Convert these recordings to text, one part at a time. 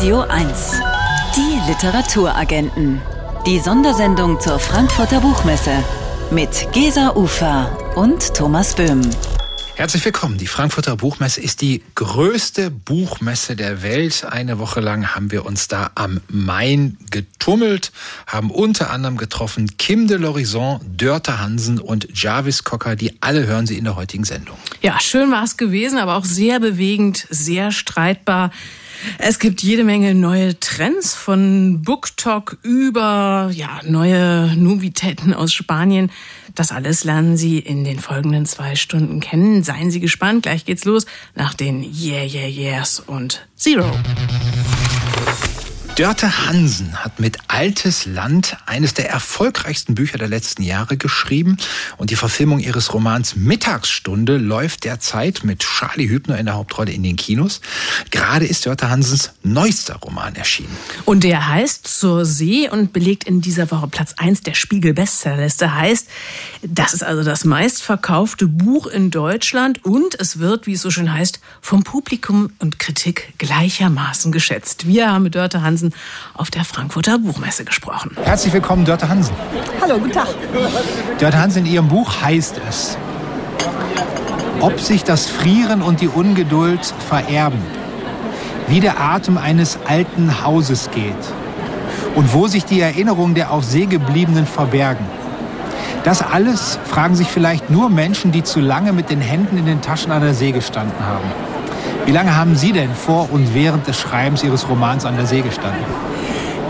Radio 1. Die Literaturagenten. Die Sondersendung zur Frankfurter Buchmesse. Mit Gesa Ufer und Thomas Böhm. Herzlich willkommen. Die Frankfurter Buchmesse ist die größte Buchmesse der Welt. Eine Woche lang haben wir uns da am Main getummelt, haben unter anderem getroffen Kim de l'Horizon, Dörte Hansen und Jarvis Cocker. Die alle hören Sie in der heutigen Sendung. Ja, schön war es gewesen, aber auch sehr bewegend, sehr streitbar. Es gibt jede Menge neue Trends von BookTok über ja, neue Novitäten aus Spanien. Das alles lernen Sie in den folgenden zwei Stunden kennen. Seien Sie gespannt, gleich geht's los nach den Yeah, Yeah, Yeahs und Zero. Dörte Hansen hat mit Altes Land eines der erfolgreichsten Bücher der letzten Jahre geschrieben und die Verfilmung ihres Romans Mittagsstunde läuft derzeit mit Charlie Hübner in der Hauptrolle in den Kinos. Gerade ist Dörte Hansens neuester Roman erschienen. Und der heißt Zur See und belegt in dieser Woche Platz 1 der Spiegel Bestsellerliste. Heißt, das ist also das meistverkaufte Buch in Deutschland und es wird, wie es so schön heißt, vom Publikum und Kritik gleichermaßen geschätzt. Wir haben mit Dörte Hansen auf der Frankfurter Buchmesse gesprochen. Herzlich willkommen, Dörte Hansen. Hallo, guten Tag. Dörte Hansen, in Ihrem Buch heißt es, ob sich das Frieren und die Ungeduld vererben, wie der Atem eines alten Hauses geht und wo sich die Erinnerungen der auf See gebliebenen verbergen. Das alles fragen sich vielleicht nur Menschen, die zu lange mit den Händen in den Taschen an der See gestanden haben. Wie lange haben Sie denn vor und während des Schreibens Ihres Romans an der See gestanden?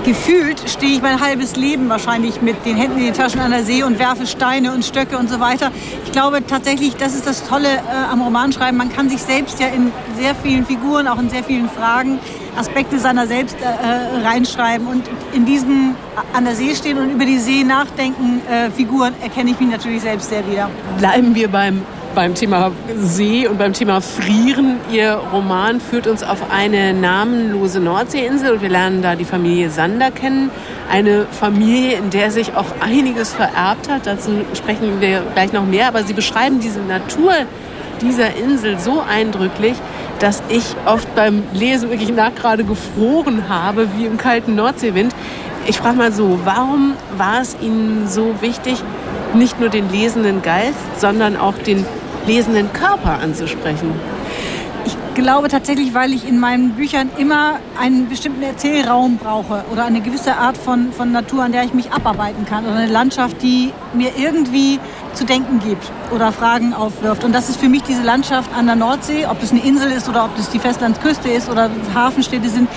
Gefühlt stehe ich mein halbes Leben wahrscheinlich mit den Händen in den Taschen an der See und werfe Steine und Stöcke und so weiter. Ich glaube tatsächlich, das ist das Tolle äh, am Romanschreiben. Man kann sich selbst ja in sehr vielen Figuren, auch in sehr vielen Fragen, Aspekte seiner selbst äh, äh reinschreiben. Und in diesen an der See stehen und über die See nachdenken äh, Figuren erkenne ich mich natürlich selbst sehr wieder. Bleiben wir beim beim Thema See und beim Thema Frieren. Ihr Roman führt uns auf eine namenlose Nordseeinsel und wir lernen da die Familie Sander kennen. Eine Familie, in der sich auch einiges vererbt hat. Dazu sprechen wir gleich noch mehr. Aber Sie beschreiben diese Natur dieser Insel so eindrücklich, dass ich oft beim Lesen wirklich nachgerade gefroren habe, wie im kalten Nordseewind. Ich frage mal so, warum war es Ihnen so wichtig, nicht nur den lesenden Geist, sondern auch den lesenden Körper anzusprechen? Ich glaube tatsächlich, weil ich in meinen Büchern immer einen bestimmten Erzählraum brauche oder eine gewisse Art von, von Natur, an der ich mich abarbeiten kann oder eine Landschaft, die mir irgendwie zu denken gibt oder Fragen aufwirft. Und das ist für mich diese Landschaft an der Nordsee, ob es eine Insel ist oder ob es die Festlandsküste ist oder Hafenstädte sind.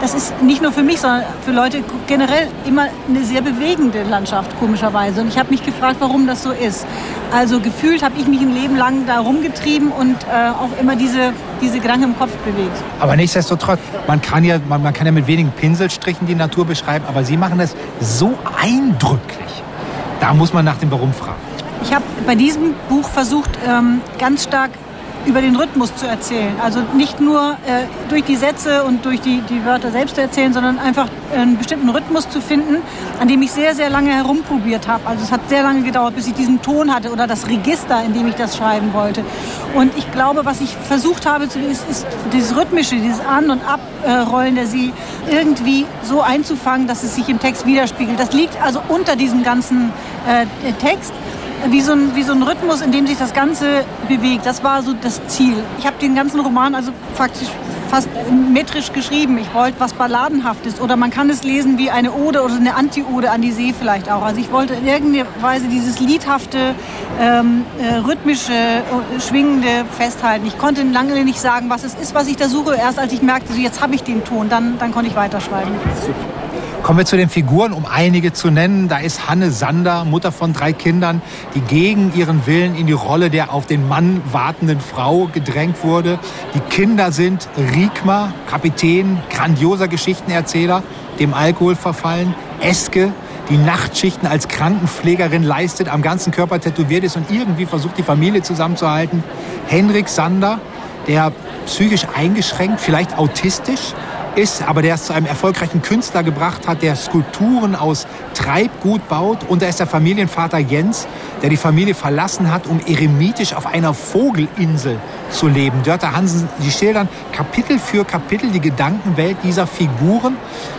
Das ist nicht nur für mich, sondern für Leute generell immer eine sehr bewegende Landschaft, komischerweise. Und ich habe mich gefragt, warum das so ist. Also gefühlt habe ich mich ein Leben lang da rumgetrieben und äh, auch immer diese, diese Gedanken im Kopf bewegt. Aber nichtsdestotrotz, man kann, ja, man, man kann ja mit wenigen Pinselstrichen die Natur beschreiben, aber Sie machen das so eindrücklich. Da muss man nach dem Warum fragen. Ich habe bei diesem Buch versucht, ähm, ganz stark über den Rhythmus zu erzählen. Also nicht nur äh, durch die Sätze und durch die, die Wörter selbst zu erzählen, sondern einfach einen bestimmten Rhythmus zu finden, an dem ich sehr, sehr lange herumprobiert habe. Also es hat sehr lange gedauert, bis ich diesen Ton hatte oder das Register, in dem ich das schreiben wollte. Und ich glaube, was ich versucht habe, ist, ist dieses Rhythmische, dieses An- und Abrollen der See irgendwie so einzufangen, dass es sich im Text widerspiegelt. Das liegt also unter diesem ganzen äh, Text wie so, ein, wie so ein Rhythmus, in dem sich das Ganze bewegt. Das war so das Ziel. Ich habe den ganzen Roman also faktisch fast metrisch geschrieben. Ich wollte was Balladenhaftes oder man kann es lesen wie eine Ode oder eine Anti-Ode an die See vielleicht auch. Also ich wollte in irgendeiner Weise dieses liedhafte, ähm, äh, rhythmische, äh, schwingende festhalten. Ich konnte lange nicht sagen, was es ist, was ich da suche. Erst als ich merkte, so jetzt habe ich den Ton, dann, dann konnte ich weiterschreiben. Super. Kommen wir zu den Figuren, um einige zu nennen. Da ist Hanne Sander, Mutter von drei Kindern, die gegen ihren Willen in die Rolle der auf den Mann wartenden Frau gedrängt wurde. Die Kinder sind Riekmar, Kapitän, grandioser Geschichtenerzähler, dem Alkohol verfallen. Eske, die Nachtschichten als Krankenpflegerin leistet, am ganzen Körper tätowiert ist und irgendwie versucht, die Familie zusammenzuhalten. Henrik Sander, der psychisch eingeschränkt, vielleicht autistisch ist, aber der es zu einem erfolgreichen Künstler gebracht hat, der Skulpturen aus Treibgut baut. Und da ist der Familienvater Jens, der die Familie verlassen hat, um eremitisch auf einer Vogelinsel zu leben. Dörter Hansen, Sie schildern Kapitel für Kapitel die Gedankenwelt dieser Figuren.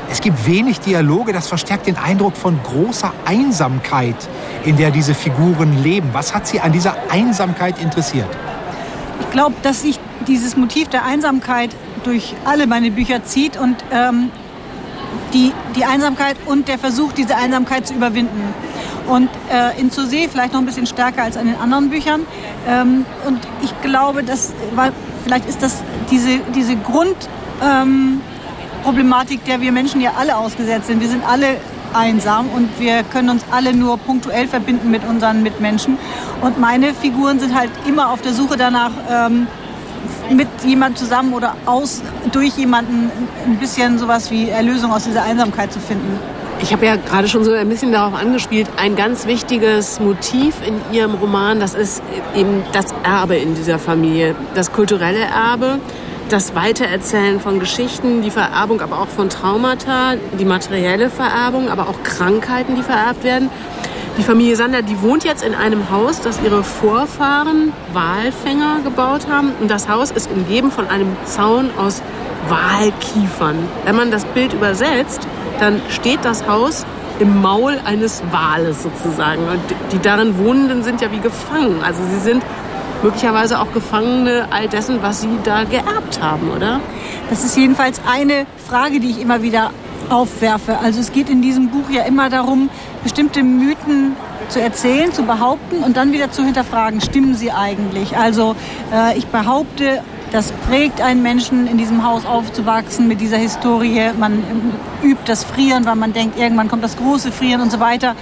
Es gibt wenig Dialoge, das verstärkt den Eindruck von großer Einsamkeit, in der diese Figuren leben. Was hat Sie an dieser Einsamkeit interessiert? Ich glaube, dass sich dieses Motiv der Einsamkeit durch alle meine Bücher zieht und ähm, die, die Einsamkeit und der Versuch, diese Einsamkeit zu überwinden. Und äh, in Zur See vielleicht noch ein bisschen stärker als in den anderen Büchern. Ähm, und ich glaube, dass, weil, vielleicht ist das diese, diese Grundproblematik, ähm, der wir Menschen ja alle ausgesetzt sind. Wir sind alle einsam und wir können uns alle nur punktuell verbinden mit unseren Mitmenschen. Und meine Figuren sind halt immer auf der Suche danach, ähm, mit jemand zusammen oder aus, durch jemanden ein bisschen sowas wie Erlösung aus dieser Einsamkeit zu finden. Ich habe ja gerade schon so ein bisschen darauf angespielt, ein ganz wichtiges Motiv in Ihrem Roman, das ist eben das Erbe in dieser Familie, das kulturelle Erbe, das Weitererzählen von Geschichten, die Vererbung aber auch von Traumata, die materielle Vererbung, aber auch Krankheiten, die vererbt werden. Die Familie Sander, die wohnt jetzt in einem Haus, das ihre Vorfahren Walfänger gebaut haben. Und das Haus ist umgeben von einem Zaun aus Walkiefern. Wenn man das Bild übersetzt, dann steht das Haus im Maul eines Wales sozusagen. Und die darin Wohnenden sind ja wie gefangen. Also sie sind möglicherweise auch Gefangene all dessen, was sie da geerbt haben, oder? Das ist jedenfalls eine Frage, die ich immer wieder aufwerfe. Also es geht in diesem Buch ja immer darum, bestimmte Mythen zu erzählen, zu behaupten und dann wieder zu hinterfragen, stimmen sie eigentlich? Also äh, ich behaupte, das prägt einen Menschen, in diesem Haus aufzuwachsen mit dieser Historie. Man übt das Frieren, weil man denkt, irgendwann kommt das große Frieren und so weiter.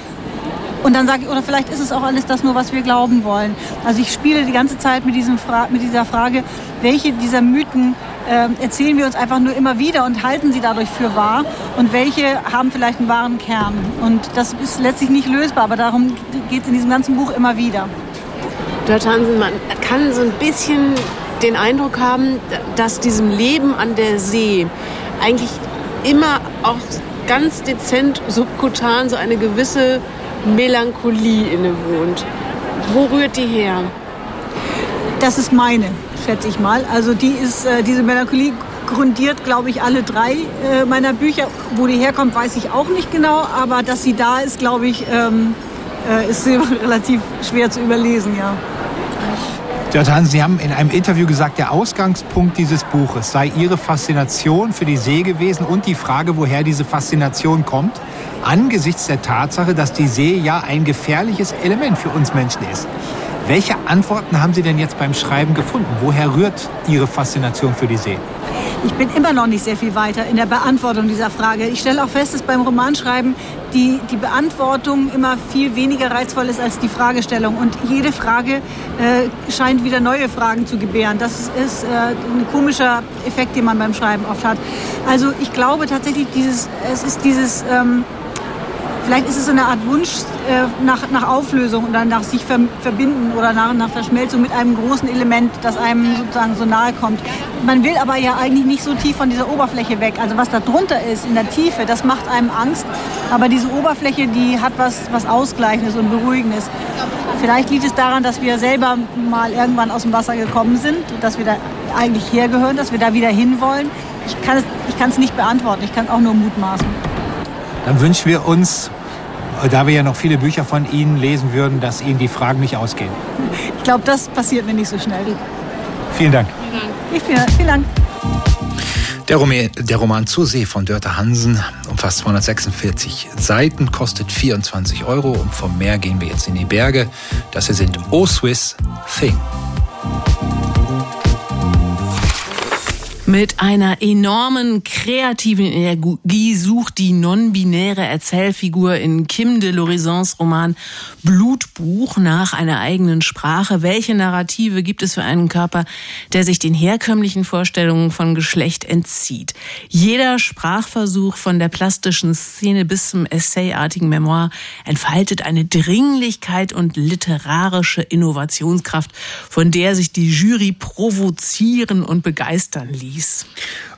Und dann sage ich, oder vielleicht ist es auch alles das nur, was wir glauben wollen. Also ich spiele die ganze Zeit mit, diesem Fra mit dieser Frage, welche dieser Mythen äh, erzählen wir uns einfach nur immer wieder und halten sie dadurch für wahr und welche haben vielleicht einen wahren Kern. Und das ist letztlich nicht lösbar, aber darum geht es in diesem ganzen Buch immer wieder. Dort Hansen, man kann so ein bisschen den Eindruck haben, dass diesem Leben an der See eigentlich immer auch ganz dezent subkutan so eine gewisse Melancholie innewohnt. Wo rührt die her? Das ist meine schätze ich mal. Also die ist, äh, diese Melancholie grundiert, glaube ich, alle drei äh, meiner Bücher. Wo die herkommt, weiß ich auch nicht genau, aber dass sie da ist, glaube ich, ähm, äh, ist relativ schwer zu überlesen, ja. Sie haben in einem Interview gesagt, der Ausgangspunkt dieses Buches sei Ihre Faszination für die See gewesen und die Frage, woher diese Faszination kommt, angesichts der Tatsache, dass die See ja ein gefährliches Element für uns Menschen ist. Welche Antworten haben Sie denn jetzt beim Schreiben gefunden? Woher rührt Ihre Faszination für die See? Ich bin immer noch nicht sehr viel weiter in der Beantwortung dieser Frage. Ich stelle auch fest, dass beim Romanschreiben die, die Beantwortung immer viel weniger reizvoll ist als die Fragestellung. Und jede Frage äh, scheint wieder neue Fragen zu gebären. Das ist äh, ein komischer Effekt, den man beim Schreiben oft hat. Also ich glaube tatsächlich, dieses, es ist dieses... Ähm, Vielleicht ist es eine Art Wunsch äh, nach, nach Auflösung oder nach sich ver verbinden oder nach, nach Verschmelzung mit einem großen Element, das einem sozusagen so nahe kommt. Man will aber ja eigentlich nicht so tief von dieser Oberfläche weg. Also was da drunter ist, in der Tiefe, das macht einem Angst. Aber diese Oberfläche, die hat was, was Ausgleichendes und Beruhigendes. Vielleicht liegt es daran, dass wir selber mal irgendwann aus dem Wasser gekommen sind, dass wir da eigentlich hergehören, dass wir da wieder hinwollen. Ich kann es, ich nicht beantworten, ich kann auch nur mutmaßen. Dann wünschen wir uns da wir ja noch viele Bücher von Ihnen lesen würden, dass Ihnen die Fragen nicht ausgehen. Ich glaube, das passiert mir nicht so schnell. Vielen Dank. Ich vielen, vielen Dank. Der Roman, der Roman Zur See von Dörte Hansen umfasst 246 Seiten, kostet 24 Euro und vom Meer gehen wir jetzt in die Berge. Das hier sind O Swiss Thing. Mit einer enormen kreativen Energie sucht die non-binäre Erzählfigur in Kim de Lorisons Roman Blutbuch nach einer eigenen Sprache. Welche Narrative gibt es für einen Körper, der sich den herkömmlichen Vorstellungen von Geschlecht entzieht? Jeder Sprachversuch von der plastischen Szene bis zum essayartigen Memoir entfaltet eine Dringlichkeit und literarische Innovationskraft, von der sich die Jury provozieren und begeistern ließ.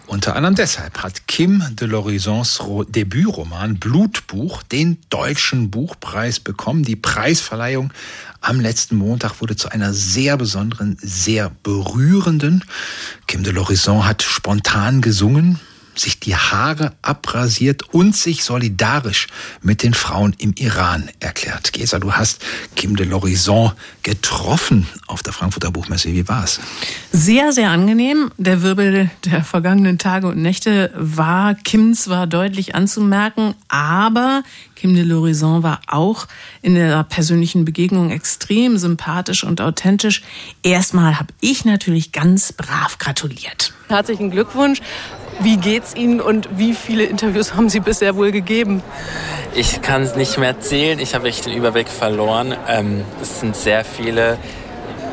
Unter anderem deshalb hat Kim de l'Horizons Debütroman Blutbuch den Deutschen Buchpreis bekommen. Die Preisverleihung am letzten Montag wurde zu einer sehr besonderen, sehr berührenden. Kim de l'Horizon hat spontan gesungen, sich die Haare abrasiert und sich solidarisch mit den Frauen im Iran erklärt. Gesa, du hast Kim de l'Horizon getroffen auf der Frankfurter Buchmesse. Wie war's? Sehr, sehr angenehm. Der Wirbel der vergangenen Tage und Nächte war Kim zwar deutlich anzumerken, aber Kim de l'Horizon war auch in der persönlichen Begegnung extrem sympathisch und authentisch. Erstmal habe ich natürlich ganz brav gratuliert. Herzlichen Glückwunsch. Wie geht's Ihnen und wie viele Interviews haben Sie bisher wohl gegeben? Ich kann es nicht mehr zählen. Ich habe echt den Überblick verloren. Ähm, es sind sehr viele.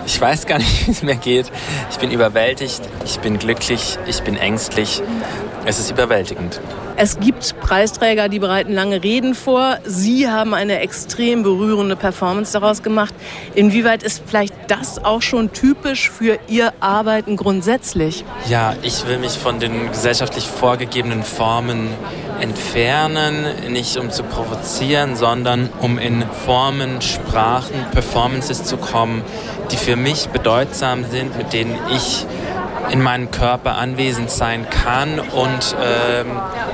Ich weiß gar nicht, wie es mir geht. Ich bin überwältigt, ich bin glücklich, ich bin ängstlich. Es ist überwältigend. Es gibt Preisträger, die bereiten lange Reden vor. Sie haben eine extrem berührende Performance daraus gemacht. Inwieweit ist vielleicht das auch schon typisch für Ihr Arbeiten grundsätzlich? Ja, ich will mich von den gesellschaftlich vorgegebenen Formen entfernen, nicht um zu provozieren, sondern um in Formen, Sprachen, Performances zu kommen, die für mich bedeutsam sind, mit denen ich in meinem Körper anwesend sein kann und ähm,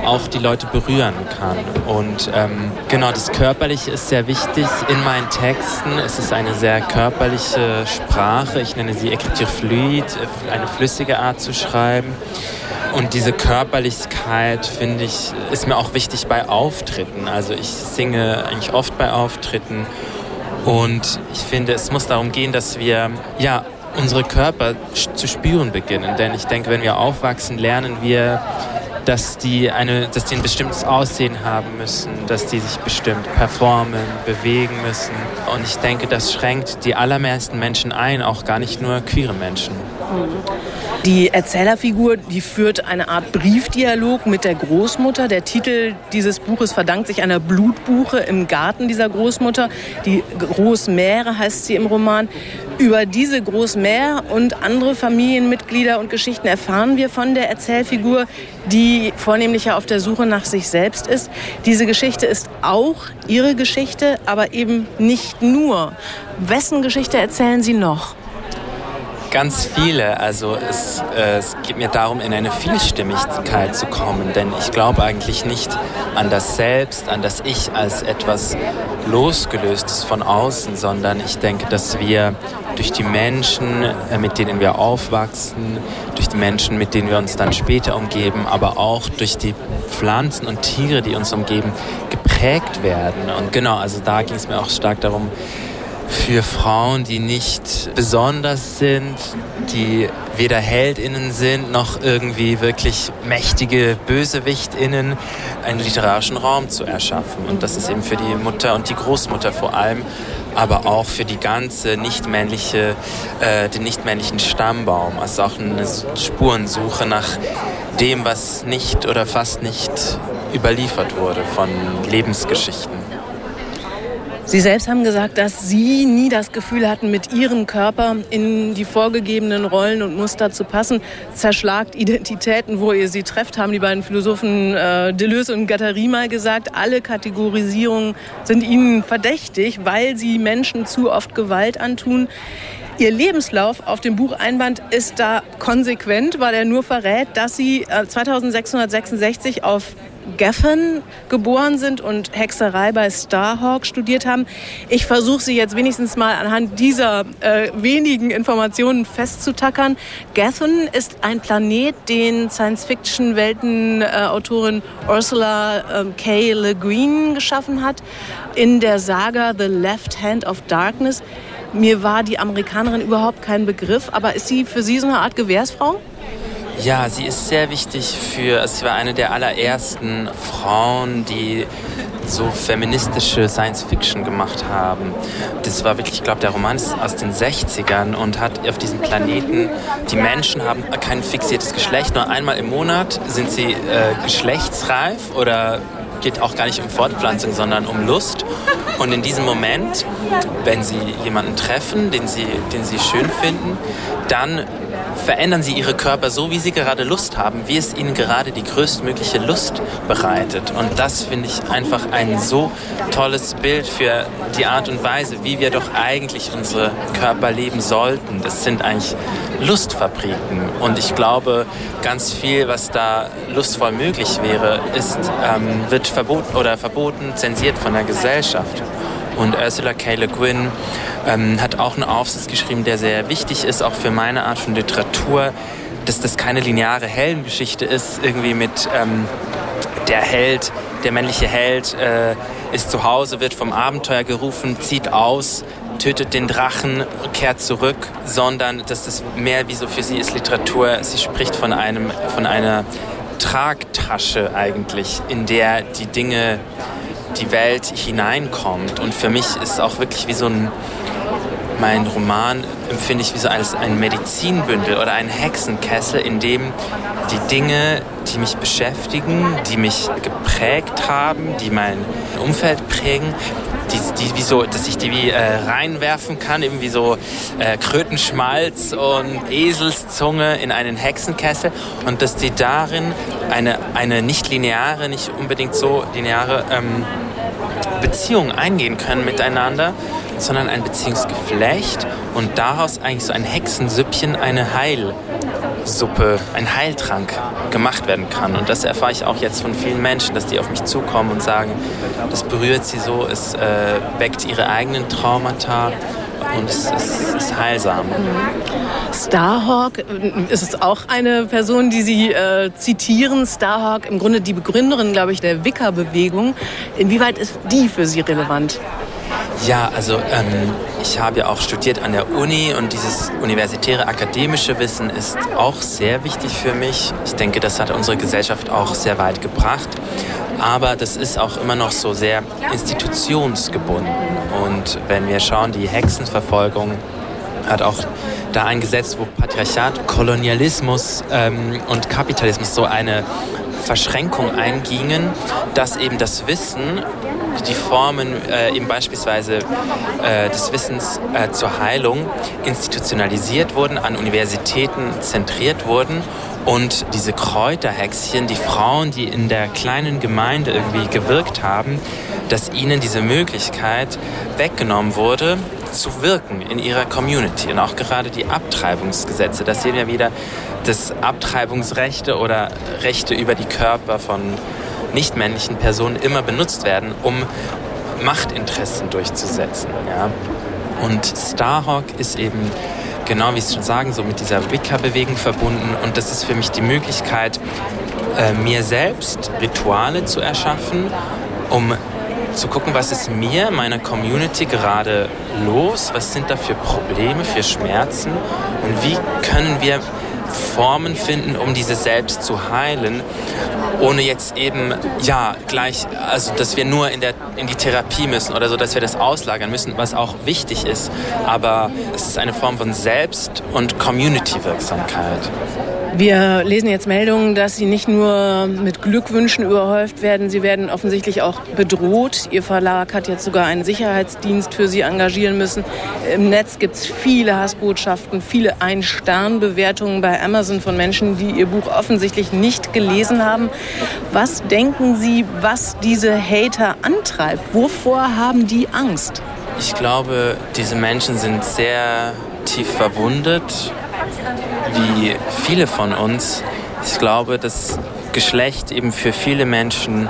auch die Leute berühren kann. Und ähm, genau, das Körperliche ist sehr wichtig in meinen Texten. Es ist eine sehr körperliche Sprache. Ich nenne sie Écriture fluide, eine flüssige Art zu schreiben. Und diese Körperlichkeit, finde ich, ist mir auch wichtig bei Auftritten. Also ich singe eigentlich oft bei Auftritten. Und ich finde, es muss darum gehen, dass wir ja unsere Körper zu spüren beginnen. Denn ich denke, wenn wir aufwachsen, lernen wir, dass die, eine, dass die ein bestimmtes Aussehen haben müssen, dass die sich bestimmt performen, bewegen müssen. Und ich denke, das schränkt die allermeisten Menschen ein, auch gar nicht nur queere Menschen. Die Erzählerfigur, die führt eine Art Briefdialog mit der Großmutter. Der Titel dieses Buches verdankt sich einer Blutbuche im Garten dieser Großmutter. Die Großmähre heißt sie im Roman. Über diese Großmähre und andere Familienmitglieder und Geschichten erfahren wir von der Erzählfigur, die vornehmlich ja auf der Suche nach sich selbst ist. Diese Geschichte ist auch ihre Geschichte, aber eben nicht nur. Wessen Geschichte erzählen Sie noch? Ganz viele. Also es, äh, es geht mir darum, in eine Vielstimmigkeit zu kommen, denn ich glaube eigentlich nicht an das Selbst, an das Ich als etwas losgelöstes von außen, sondern ich denke, dass wir durch die Menschen, äh, mit denen wir aufwachsen, durch die Menschen, mit denen wir uns dann später umgeben, aber auch durch die Pflanzen und Tiere, die uns umgeben, geprägt werden. Und genau, also da ging es mir auch stark darum, für Frauen, die nicht besonders sind, die weder Heldinnen sind noch irgendwie wirklich mächtige Bösewichtinnen, einen literarischen Raum zu erschaffen. Und das ist eben für die Mutter und die Großmutter vor allem, aber auch für die ganze nichtmännliche, äh, den nichtmännlichen Stammbaum. Also auch eine Spurensuche nach dem, was nicht oder fast nicht überliefert wurde von Lebensgeschichten. Sie selbst haben gesagt, dass Sie nie das Gefühl hatten, mit Ihrem Körper in die vorgegebenen Rollen und Muster zu passen. Zerschlagt Identitäten, wo ihr sie trefft, haben die beiden Philosophen äh, Deleuze und Guattari mal gesagt. Alle Kategorisierungen sind ihnen verdächtig, weil sie Menschen zu oft Gewalt antun. Ihr Lebenslauf auf dem Bucheinband ist da konsequent, weil er nur verrät, dass Sie 2666 äh, auf Geffen geboren sind und Hexerei bei Starhawk studiert haben. Ich versuche sie jetzt wenigstens mal anhand dieser äh, wenigen Informationen festzutackern. Geffen ist ein Planet, den Science-Fiction-Weltenautorin äh, Ursula äh, K. Le Guin geschaffen hat in der Saga The Left Hand of Darkness. Mir war die Amerikanerin überhaupt kein Begriff, aber ist sie für Sie so eine Art Gewährsfrau? Ja, sie ist sehr wichtig für, also sie war eine der allerersten Frauen, die so feministische Science Fiction gemacht haben. Das war wirklich, ich glaube, der Roman ist aus den 60ern und hat auf diesem Planeten, die Menschen haben kein fixiertes Geschlecht, nur einmal im Monat sind sie äh, geschlechtsreif oder geht auch gar nicht um Fortpflanzung, sondern um Lust. Und in diesem Moment, wenn sie jemanden treffen, den sie, den sie schön finden, dann verändern sie ihre Körper so, wie sie gerade Lust haben, wie es ihnen gerade die größtmögliche Lust bereitet. Und das finde ich einfach ein so tolles Bild für die Art und Weise, wie wir doch eigentlich unsere Körper leben sollten. Das sind eigentlich Lustfabriken. Und ich glaube, ganz viel, was da lustvoll möglich wäre, ist, ähm, wird verboten oder verboten, zensiert von der Gesellschaft. Und Ursula K. Le Guin ähm, hat auch einen Aufsatz geschrieben, der sehr wichtig ist, auch für meine Art von Literatur, dass das keine lineare Heldengeschichte ist, irgendwie mit ähm, der Held, der männliche Held äh, ist zu Hause, wird vom Abenteuer gerufen, zieht aus, tötet den Drachen, kehrt zurück, sondern dass das mehr wie so für sie ist Literatur. Sie spricht von einem, von einer Tragtasche eigentlich, in der die Dinge die Welt hineinkommt. Und für mich ist es auch wirklich wie so ein, mein Roman empfinde ich wie so als ein Medizinbündel oder ein Hexenkessel, in dem die Dinge, die mich beschäftigen, die mich geprägt haben, die mein Umfeld prägen, die, die wie so, dass ich die wie äh, reinwerfen kann, irgendwie so äh, Krötenschmalz und Eselszunge in einen Hexenkessel und dass die darin eine, eine nicht lineare, nicht unbedingt so lineare ähm, Beziehung eingehen können miteinander, sondern ein Beziehungsgeflecht und daraus eigentlich so ein Hexensüppchen, eine Heilsuppe, ein Heiltrank gemacht werden kann. Und das erfahre ich auch jetzt von vielen Menschen, dass die auf mich zukommen und sagen, das berührt sie so, es äh, weckt ihre eigenen Traumata und es, es ist heilsam. Starhawk äh, ist es auch eine Person, die Sie äh, zitieren. Starhawk, im Grunde die Begründerin, glaube ich, der Wicca-Bewegung. Inwieweit ist die für Sie relevant? Ja, also ähm, ich habe ja auch studiert an der Uni und dieses universitäre akademische Wissen ist auch sehr wichtig für mich. Ich denke, das hat unsere Gesellschaft auch sehr weit gebracht. Aber das ist auch immer noch so sehr institutionsgebunden. Und wenn wir schauen, die Hexenverfolgung hat auch da ein Gesetz, wo Patriarchat, Kolonialismus ähm, und Kapitalismus so eine Verschränkung eingingen, dass eben das Wissen, die Formen äh, eben beispielsweise äh, des Wissens äh, zur Heilung institutionalisiert wurden, an Universitäten zentriert wurden und diese Kräuterhexchen, die Frauen, die in der kleinen Gemeinde irgendwie gewirkt haben, dass ihnen diese Möglichkeit weggenommen wurde, zu wirken in ihrer Community. Und auch gerade die Abtreibungsgesetze, das sehen wir wieder, dass Abtreibungsrechte oder Rechte über die Körper von nichtmännlichen Personen immer benutzt werden, um Machtinteressen durchzusetzen. Ja? Und Starhawk ist eben genau wie Sie schon sagen, so mit dieser Wicca-Bewegung verbunden. Und das ist für mich die Möglichkeit, äh, mir selbst Rituale zu erschaffen, um zu gucken, was ist mir, meiner Community gerade los, was sind da für Probleme, für Schmerzen und wie können wir Formen finden, um diese selbst zu heilen, ohne jetzt eben, ja, gleich, also dass wir nur in, der, in die Therapie müssen oder so, dass wir das auslagern müssen, was auch wichtig ist. Aber es ist eine Form von Selbst- und Community-Wirksamkeit. Wir lesen jetzt Meldungen, dass Sie nicht nur mit Glückwünschen überhäuft werden, Sie werden offensichtlich auch bedroht. Ihr Verlag hat jetzt sogar einen Sicherheitsdienst für Sie engagieren müssen. Im Netz gibt es viele Hassbotschaften, viele Ein-Stern-Bewertungen bei Amazon von Menschen, die Ihr Buch offensichtlich nicht gelesen haben. Was denken Sie, was diese Hater antreibt? Wovor haben die Angst? Ich glaube, diese Menschen sind sehr tief verwundet wie viele von uns. Ich glaube, dass Geschlecht eben für viele Menschen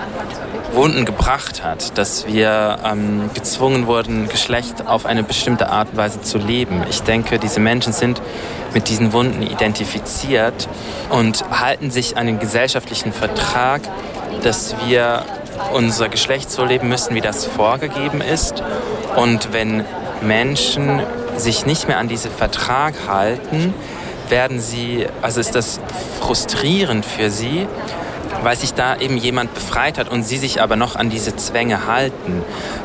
Wunden gebracht hat, dass wir ähm, gezwungen wurden, Geschlecht auf eine bestimmte Art und Weise zu leben. Ich denke, diese Menschen sind mit diesen Wunden identifiziert und halten sich an den gesellschaftlichen Vertrag, dass wir unser Geschlecht so leben müssen, wie das vorgegeben ist. Und wenn Menschen sich nicht mehr an diesen Vertrag halten, werden sie, also ist das frustrierend für sie, weil sich da eben jemand befreit hat und sie sich aber noch an diese Zwänge halten.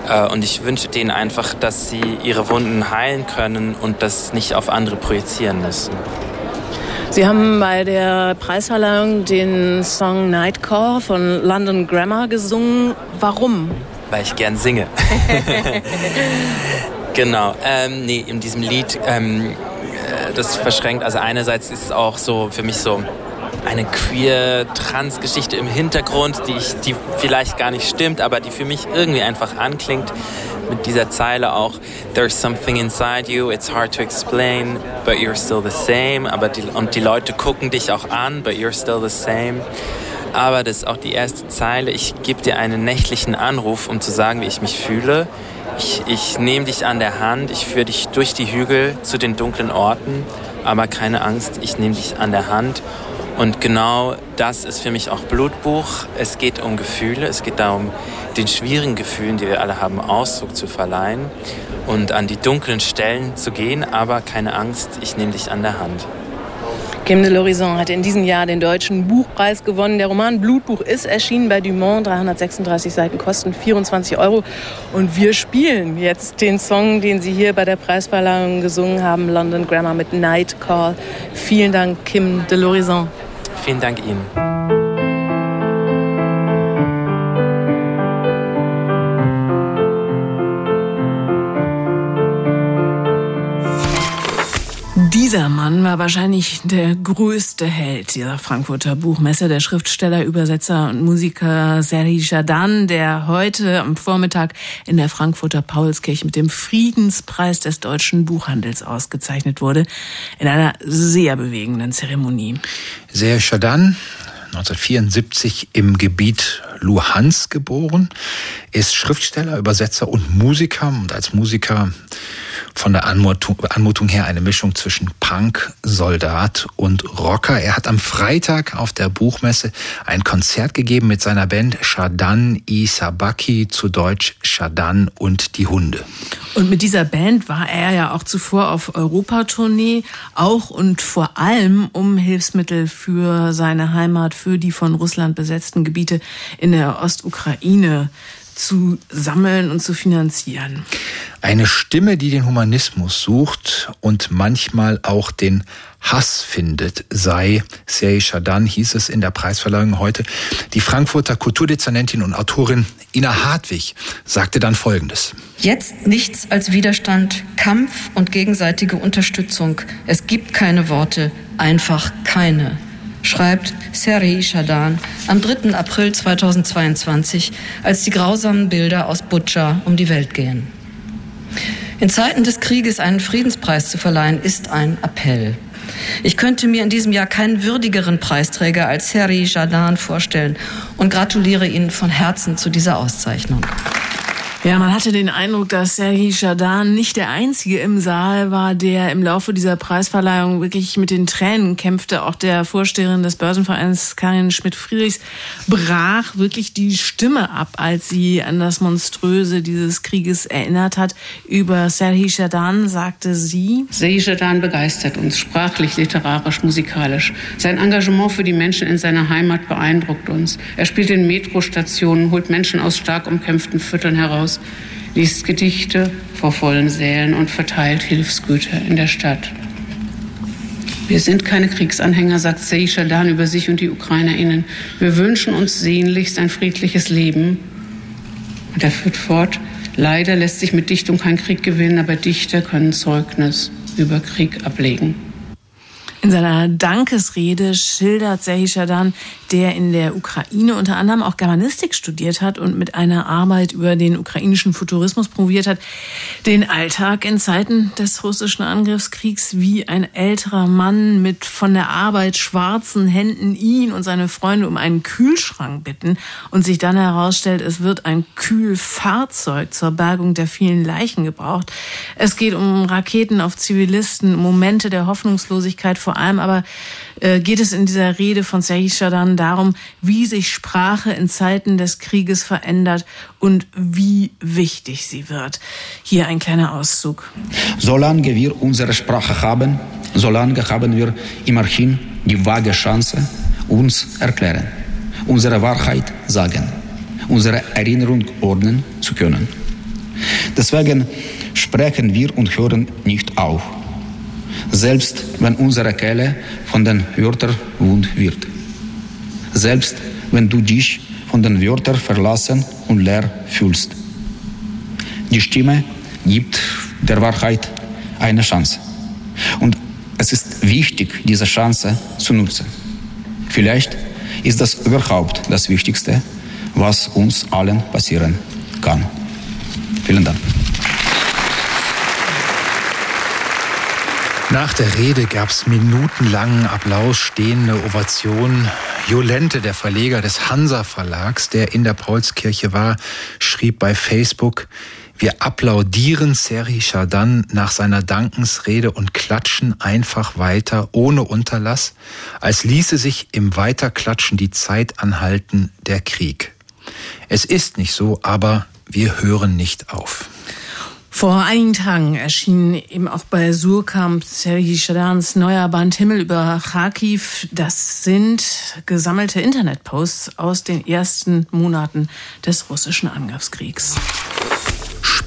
Äh, und ich wünsche denen einfach, dass sie ihre Wunden heilen können und das nicht auf andere projizieren müssen. Sie haben bei der Preisverleihung den Song Nightcore von London Grammar gesungen. Warum? Weil ich gern singe. genau. Ähm, nee, in diesem Lied ähm, das verschränkt. Also einerseits ist es auch so für mich so eine queer-trans-Geschichte im Hintergrund, die, ich, die vielleicht gar nicht stimmt, aber die für mich irgendwie einfach anklingt. Mit dieser Zeile auch, There's something inside you, it's hard to explain, but you're still the same. Aber die, und die Leute gucken dich auch an, but you're still the same. Aber das ist auch die erste Zeile. Ich gebe dir einen nächtlichen Anruf, um zu sagen, wie ich mich fühle. Ich, ich nehme dich an der Hand, ich führe dich durch die Hügel zu den dunklen Orten. Aber keine Angst, ich nehme dich an der Hand und genau das ist für mich auch Blutbuch. Es geht um Gefühle, es geht darum, den schwierigen Gefühlen, die wir alle haben, Ausdruck zu verleihen und an die dunklen Stellen zu gehen, aber keine Angst, ich nehme dich an der Hand. Kim de l'Horizon hat in diesem Jahr den Deutschen Buchpreis gewonnen. Der Roman Blutbuch ist erschienen bei Dumont. 336 Seiten kosten 24 Euro. Und wir spielen jetzt den Song, den Sie hier bei der Preisverleihung gesungen haben, London Grammar mit Night Call. Vielen Dank, Kim de l'Horizon. Vielen Dank Ihnen. Dieser Mann war wahrscheinlich der größte Held dieser Frankfurter Buchmesse, der Schriftsteller, Übersetzer und Musiker Serhi Jadan, der heute am Vormittag in der Frankfurter Paulskirche mit dem Friedenspreis des deutschen Buchhandels ausgezeichnet wurde, in einer sehr bewegenden Zeremonie. Serhi Jadan 1974 im Gebiet Luhansk geboren, ist Schriftsteller, Übersetzer und Musiker und als Musiker von der Anmutung, her eine Mischung zwischen Punk, Soldat und Rocker. Er hat am Freitag auf der Buchmesse ein Konzert gegeben mit seiner Band Shadan Isabaki, zu Deutsch Shadan und die Hunde. Und mit dieser Band war er ja auch zuvor auf Europatournee, auch und vor allem um Hilfsmittel für seine Heimat, für die von Russland besetzten Gebiete in der Ostukraine zu sammeln und zu finanzieren. Eine Stimme, die den Humanismus sucht und manchmal auch den Hass findet, sei Serhi Shadan, hieß es in der Preisverleihung heute. Die Frankfurter Kulturdezernentin und Autorin Ina Hartwig sagte dann Folgendes. Jetzt nichts als Widerstand, Kampf und gegenseitige Unterstützung. Es gibt keine Worte, einfach keine schreibt Serhi Shadan am 3. April 2022, als die grausamen Bilder aus Butscha um die Welt gehen. In Zeiten des Krieges einen Friedenspreis zu verleihen, ist ein Appell. Ich könnte mir in diesem Jahr keinen würdigeren Preisträger als Serhi Jadan vorstellen und gratuliere Ihnen von Herzen zu dieser Auszeichnung. Ja, man hatte den Eindruck, dass Serhi Shadan nicht der Einzige im Saal war, der im Laufe dieser Preisverleihung wirklich mit den Tränen kämpfte. Auch der Vorsteherin des Börsenvereins Karin Schmidt-Friedrichs brach wirklich die Stimme ab, als sie an das Monströse dieses Krieges erinnert hat. Über Serhi Shadan sagte sie, Serhi Shadan begeistert uns, sprachlich, literarisch, musikalisch. Sein Engagement für die Menschen in seiner Heimat beeindruckt uns. Er spielt in Metrostationen, holt Menschen aus stark umkämpften Vierteln heraus aus, liest Gedichte vor vollen Sälen und verteilt Hilfsgüter in der Stadt. Wir sind keine Kriegsanhänger, sagt Seisha Dan über sich und die UkrainerInnen. Wir wünschen uns sehnlichst ein friedliches Leben. Und er führt fort, leider lässt sich mit Dichtung kein Krieg gewinnen, aber Dichter können Zeugnis über Krieg ablegen. In seiner Dankesrede schildert Serhi Shadan, der in der Ukraine unter anderem auch Germanistik studiert hat und mit einer Arbeit über den ukrainischen Futurismus promoviert hat, den Alltag in Zeiten des russischen Angriffskriegs wie ein älterer Mann mit von der Arbeit schwarzen Händen ihn und seine Freunde um einen Kühlschrank bitten und sich dann herausstellt, es wird ein Kühlfahrzeug zur Bergung der vielen Leichen gebraucht. Es geht um Raketen auf Zivilisten, Momente der Hoffnungslosigkeit vor allem aber geht es in dieser Rede von Sahisha dann darum, wie sich Sprache in Zeiten des Krieges verändert und wie wichtig sie wird. Hier ein kleiner Auszug. Solange wir unsere Sprache haben, solange haben wir immerhin die vage Chance, uns erklären, unsere Wahrheit sagen, unsere Erinnerung ordnen zu können. Deswegen sprechen wir und hören nicht auf selbst wenn unsere Kehle von den Wörtern wund wird. Selbst wenn du dich von den Wörtern verlassen und leer fühlst. Die Stimme gibt der Wahrheit eine Chance. Und Es ist wichtig, diese Chance zu nutzen. Vielleicht ist das überhaupt das Wichtigste, was uns allen passieren kann. Vielen Dank. Nach der Rede gab es minutenlangen Applaus, stehende Ovationen. Jolente, der Verleger des Hansa Verlags, der in der Paulskirche war, schrieb bei Facebook, wir applaudieren Seri Shadan nach seiner Dankensrede und klatschen einfach weiter, ohne Unterlass, als ließe sich im Weiterklatschen die Zeit anhalten, der Krieg. Es ist nicht so, aber wir hören nicht auf. Vor einigen Tagen erschien eben auch bei Surkamp Serhii Shadans neuer Band Himmel über Kharkiv. Das sind gesammelte Internetposts aus den ersten Monaten des russischen Angriffskriegs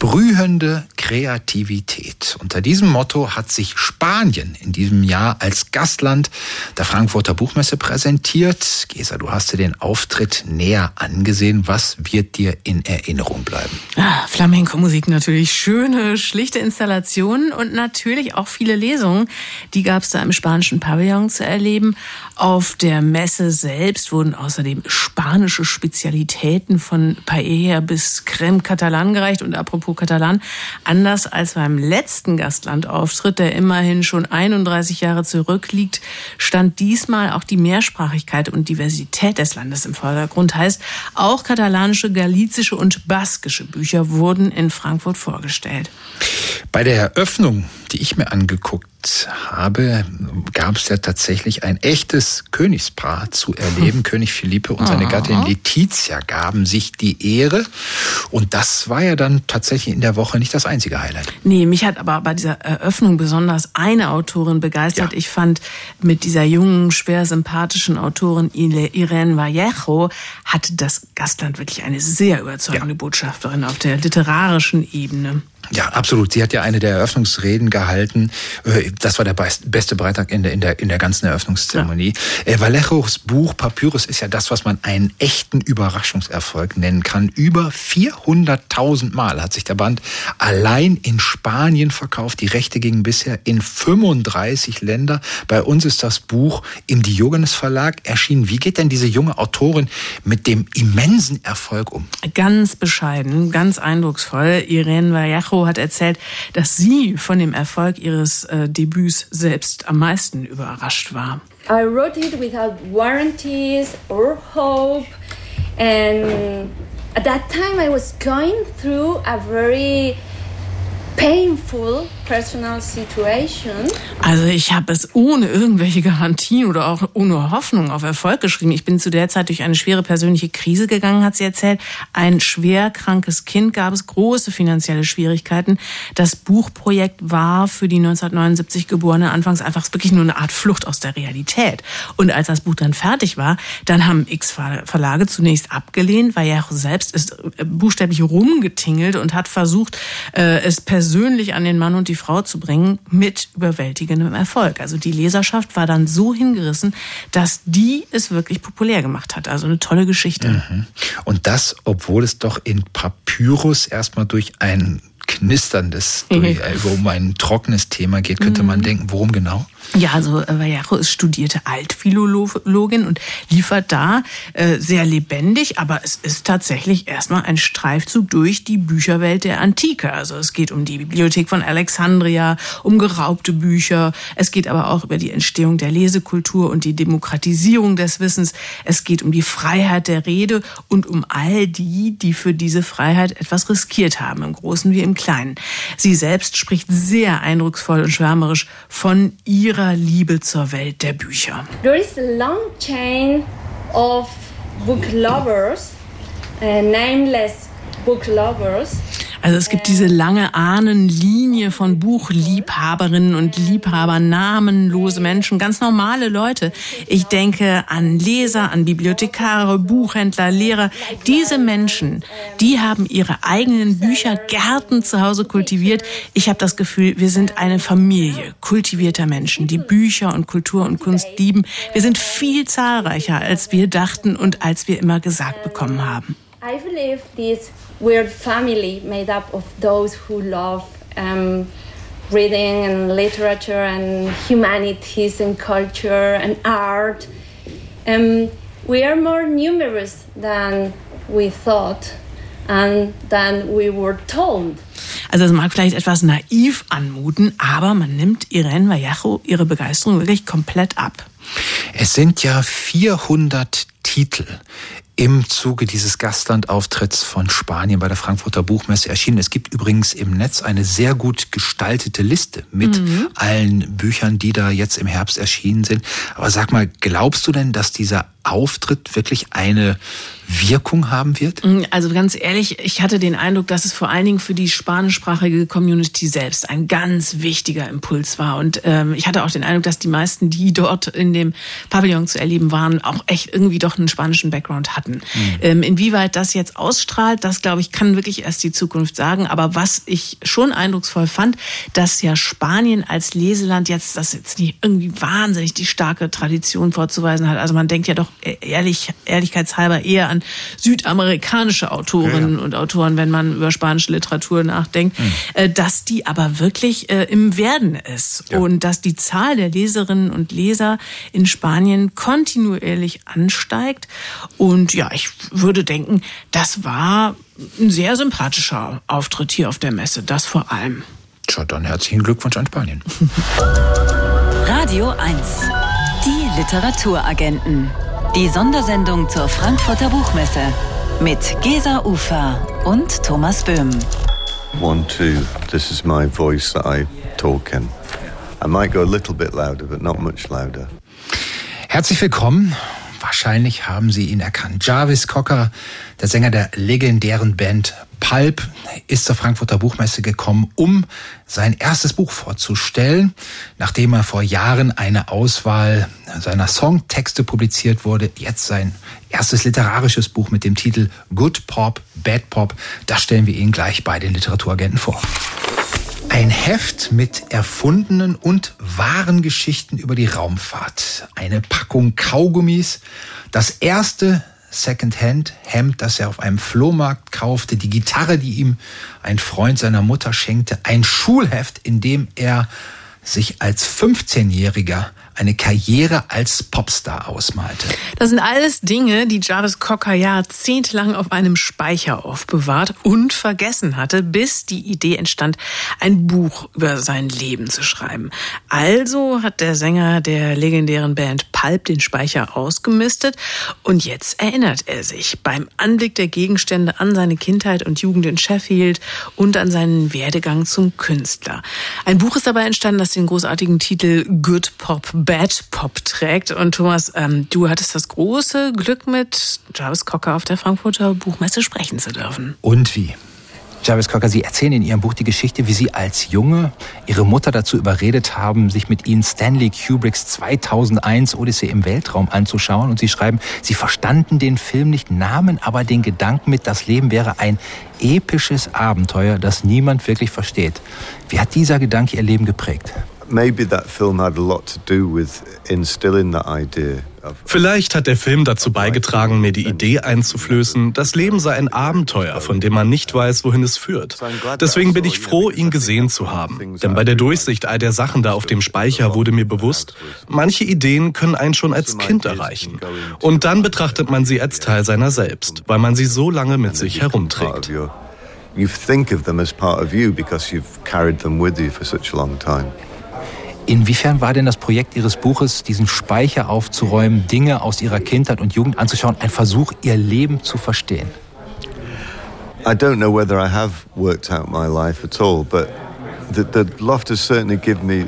sprühende Kreativität. Unter diesem Motto hat sich Spanien in diesem Jahr als Gastland der Frankfurter Buchmesse präsentiert. Gesa, du hast dir den Auftritt näher angesehen. Was wird dir in Erinnerung bleiben? Ah, Flamenco-Musik natürlich. Schöne, schlichte Installationen und natürlich auch viele Lesungen. Die gab es da im spanischen Pavillon zu erleben. Auf der Messe selbst wurden außerdem spanische Spezialitäten von Paella bis Creme Catalan gereicht. Und apropos Catalan, anders als beim letzten Gastlandauftritt, der immerhin schon 31 Jahre zurückliegt, stand diesmal auch die Mehrsprachigkeit und Diversität des Landes im Vordergrund. Heißt, auch katalanische, galizische und baskische Bücher wurden in Frankfurt vorgestellt. Bei der Eröffnung, die ich mir angeguckt habe, gab es ja tatsächlich ein echtes Königspaar zu erleben. Hm. König Philippe und seine Gattin Letizia gaben sich die Ehre. Und das war ja dann tatsächlich in der Woche nicht das einzige Highlight. Nee, mich hat aber bei dieser Eröffnung besonders eine Autorin begeistert. Ja. Ich fand mit dieser jungen, schwer sympathischen Autorin Irene Vallejo hatte das Gastland wirklich eine sehr überzeugende ja. Botschafterin auf der literarischen Ebene. Ja, absolut. Sie hat ja eine der Eröffnungsreden gehalten. Äh, das war der beste Beitrag in der, in der, in der ganzen Eröffnungszeremonie. Ja. Äh, Vallejos Buch Papyrus ist ja das, was man einen echten Überraschungserfolg nennen kann. Über 400.000 Mal hat sich der Band allein in Spanien verkauft. Die Rechte gingen bisher in 35 Länder. Bei uns ist das Buch im Diogenes Verlag erschienen. Wie geht denn diese junge Autorin mit dem immensen Erfolg um? Ganz bescheiden, ganz eindrucksvoll. Irene Vallejo hat erzählt, dass sie von dem Erfolg ihres äh, Debüts selbst am meisten überrascht war. I wrote it without warranties or hope and at that time I was going through a very painful personal situation. Also ich habe es ohne irgendwelche Garantien oder auch ohne Hoffnung auf Erfolg geschrieben. Ich bin zu der Zeit durch eine schwere persönliche Krise gegangen, hat sie erzählt. Ein schwer krankes Kind gab es, große finanzielle Schwierigkeiten. Das Buchprojekt war für die 1979 geborene anfangs einfach wirklich nur eine Art Flucht aus der Realität. Und als das Buch dann fertig war, dann haben X Verlage zunächst abgelehnt, weil er selbst ist äh, buchstäblich rumgetingelt und hat versucht, äh, es persönlich an den Mann und die Frau zu bringen mit überwältigendem Erfolg. Also die Leserschaft war dann so hingerissen, dass die es wirklich populär gemacht hat. Also eine tolle Geschichte. Mhm. Und das, obwohl es doch in Papyrus erstmal durch ein knisterndes, durch, mhm. um ein trockenes Thema geht, könnte man mhm. denken, worum genau? Ja, also äh, Vallejo ist studierte Altphilologin und liefert da äh, sehr lebendig, aber es ist tatsächlich erstmal ein Streifzug durch die Bücherwelt der Antike. Also es geht um die Bibliothek von Alexandria, um geraubte Bücher. Es geht aber auch über die Entstehung der Lesekultur und die Demokratisierung des Wissens. Es geht um die Freiheit der Rede und um all die, die für diese Freiheit etwas riskiert haben, im Großen wie im Kleinen. Sie selbst spricht sehr eindrucksvoll und schwärmerisch von ihrer ihrer Liebe zur Welt der Bücher. There is a long chain of book lovers, uh, nameless book lovers also es gibt diese lange Ahnenlinie von Buchliebhaberinnen und Liebhabern, namenlose Menschen, ganz normale Leute. Ich denke an Leser, an Bibliothekare, Buchhändler, Lehrer. Diese Menschen, die haben ihre eigenen Büchergärten zu Hause kultiviert. Ich habe das Gefühl, wir sind eine Familie kultivierter Menschen, die Bücher und Kultur und Kunst lieben. Wir sind viel zahlreicher, als wir dachten und als wir immer gesagt bekommen haben. I believe this weird family made up of those who love um, reading and literature and humanities and culture and art. Um, we are more numerous than we thought and than we were told. Also es mag vielleicht etwas naiv anmuten, aber man nimmt Irene Vallejo ihre Begeisterung wirklich komplett ab. Es sind ja 400 Titel im Zuge dieses Gastlandauftritts von Spanien bei der Frankfurter Buchmesse erschienen. Es gibt übrigens im Netz eine sehr gut gestaltete Liste mit mhm. allen Büchern, die da jetzt im Herbst erschienen sind. Aber sag mal, glaubst du denn, dass dieser Auftritt wirklich eine Wirkung haben wird? Mm, also ganz ehrlich, ich hatte den Eindruck, dass es vor allen Dingen für die spanischsprachige Community selbst ein ganz wichtiger Impuls war. Und ähm, ich hatte auch den Eindruck, dass die meisten, die dort in dem Pavillon zu erleben waren, auch echt irgendwie doch einen spanischen Background hatten. Mhm. Ähm, inwieweit das jetzt ausstrahlt, das glaube ich, kann wirklich erst die Zukunft sagen. Aber was ich schon eindrucksvoll fand, dass ja Spanien als Leseland jetzt das jetzt nicht irgendwie wahnsinnig die starke Tradition vorzuweisen hat. Also man denkt ja doch ehrlich, ehrlichkeitshalber eher an südamerikanische Autorinnen ja, ja. und Autoren, wenn man über spanische Literatur nachdenkt, mhm. dass die aber wirklich äh, im Werden ist ja. und dass die Zahl der Leserinnen und Leser in Spanien kontinuierlich ansteigt. Und ja, ich würde denken, das war ein sehr sympathischer Auftritt hier auf der Messe, das vor allem. Tja, dann herzlichen Glückwunsch an Spanien. Radio 1. Die Literaturagenten. Die Sondersendung zur Frankfurter Buchmesse mit Gesa Ufer und Thomas Böhm. One, two. This is my voice that I talk in. I might go a little bit louder, but not much louder. Herzlich willkommen Wahrscheinlich haben Sie ihn erkannt. Jarvis Cocker, der Sänger der legendären Band Pulp, ist zur Frankfurter Buchmesse gekommen, um sein erstes Buch vorzustellen, nachdem er vor Jahren eine Auswahl seiner Songtexte publiziert wurde. Jetzt sein erstes literarisches Buch mit dem Titel Good Pop, Bad Pop. Das stellen wir Ihnen gleich bei den Literaturagenten vor. Ein Heft mit erfundenen und wahren Geschichten über die Raumfahrt. Eine Packung Kaugummis. Das erste Secondhand-Hemd, das er auf einem Flohmarkt kaufte. Die Gitarre, die ihm ein Freund seiner Mutter schenkte. Ein Schulheft, in dem er sich als 15-Jähriger eine Karriere als Popstar ausmalte. Das sind alles Dinge, die Jarvis Cocker jahrzehntelang auf einem Speicher aufbewahrt und vergessen hatte, bis die Idee entstand, ein Buch über sein Leben zu schreiben. Also hat der Sänger der legendären Band Pulp den Speicher ausgemistet und jetzt erinnert er sich beim Anblick der Gegenstände an seine Kindheit und Jugend in Sheffield und an seinen Werdegang zum Künstler. Ein Buch ist dabei entstanden, das den großartigen Titel Good Pop Bad Pop trägt. Und Thomas, ähm, du hattest das große Glück, mit Jarvis Cocker auf der Frankfurter Buchmesse sprechen zu dürfen. Und wie? Jarvis Cocker, Sie erzählen in Ihrem Buch die Geschichte, wie Sie als Junge Ihre Mutter dazu überredet haben, sich mit Ihnen Stanley Kubricks 2001 Odyssee im Weltraum anzuschauen. Und Sie schreiben, Sie verstanden den Film nicht, nahmen aber den Gedanken mit, das Leben wäre ein episches Abenteuer, das niemand wirklich versteht. Wie hat dieser Gedanke Ihr Leben geprägt? Maybe that film had a lot to do with instilling that idea. Vielleicht hat der Film dazu beigetragen, mir die Idee einzuflößen, das Leben sei ein Abenteuer, von dem man nicht weiß, wohin es führt. Deswegen bin ich froh, ihn gesehen zu haben. Denn bei der Durchsicht all der Sachen da auf dem Speicher wurde mir bewusst, manche Ideen können einen schon als Kind erreichen. Und dann betrachtet man sie als Teil seiner selbst, weil man sie so lange mit sich herumträgt. You think of them as part of you because you've carried them with you for such a long time. Inwiefern war denn das Projekt Ihres Buches, diesen Speicher aufzuräumen, Dinge aus Ihrer Kindheit und Jugend anzuschauen, ein Versuch, Ihr Leben zu verstehen? I don't know whether I have worked out my life at all, but the, the loft has certainly given me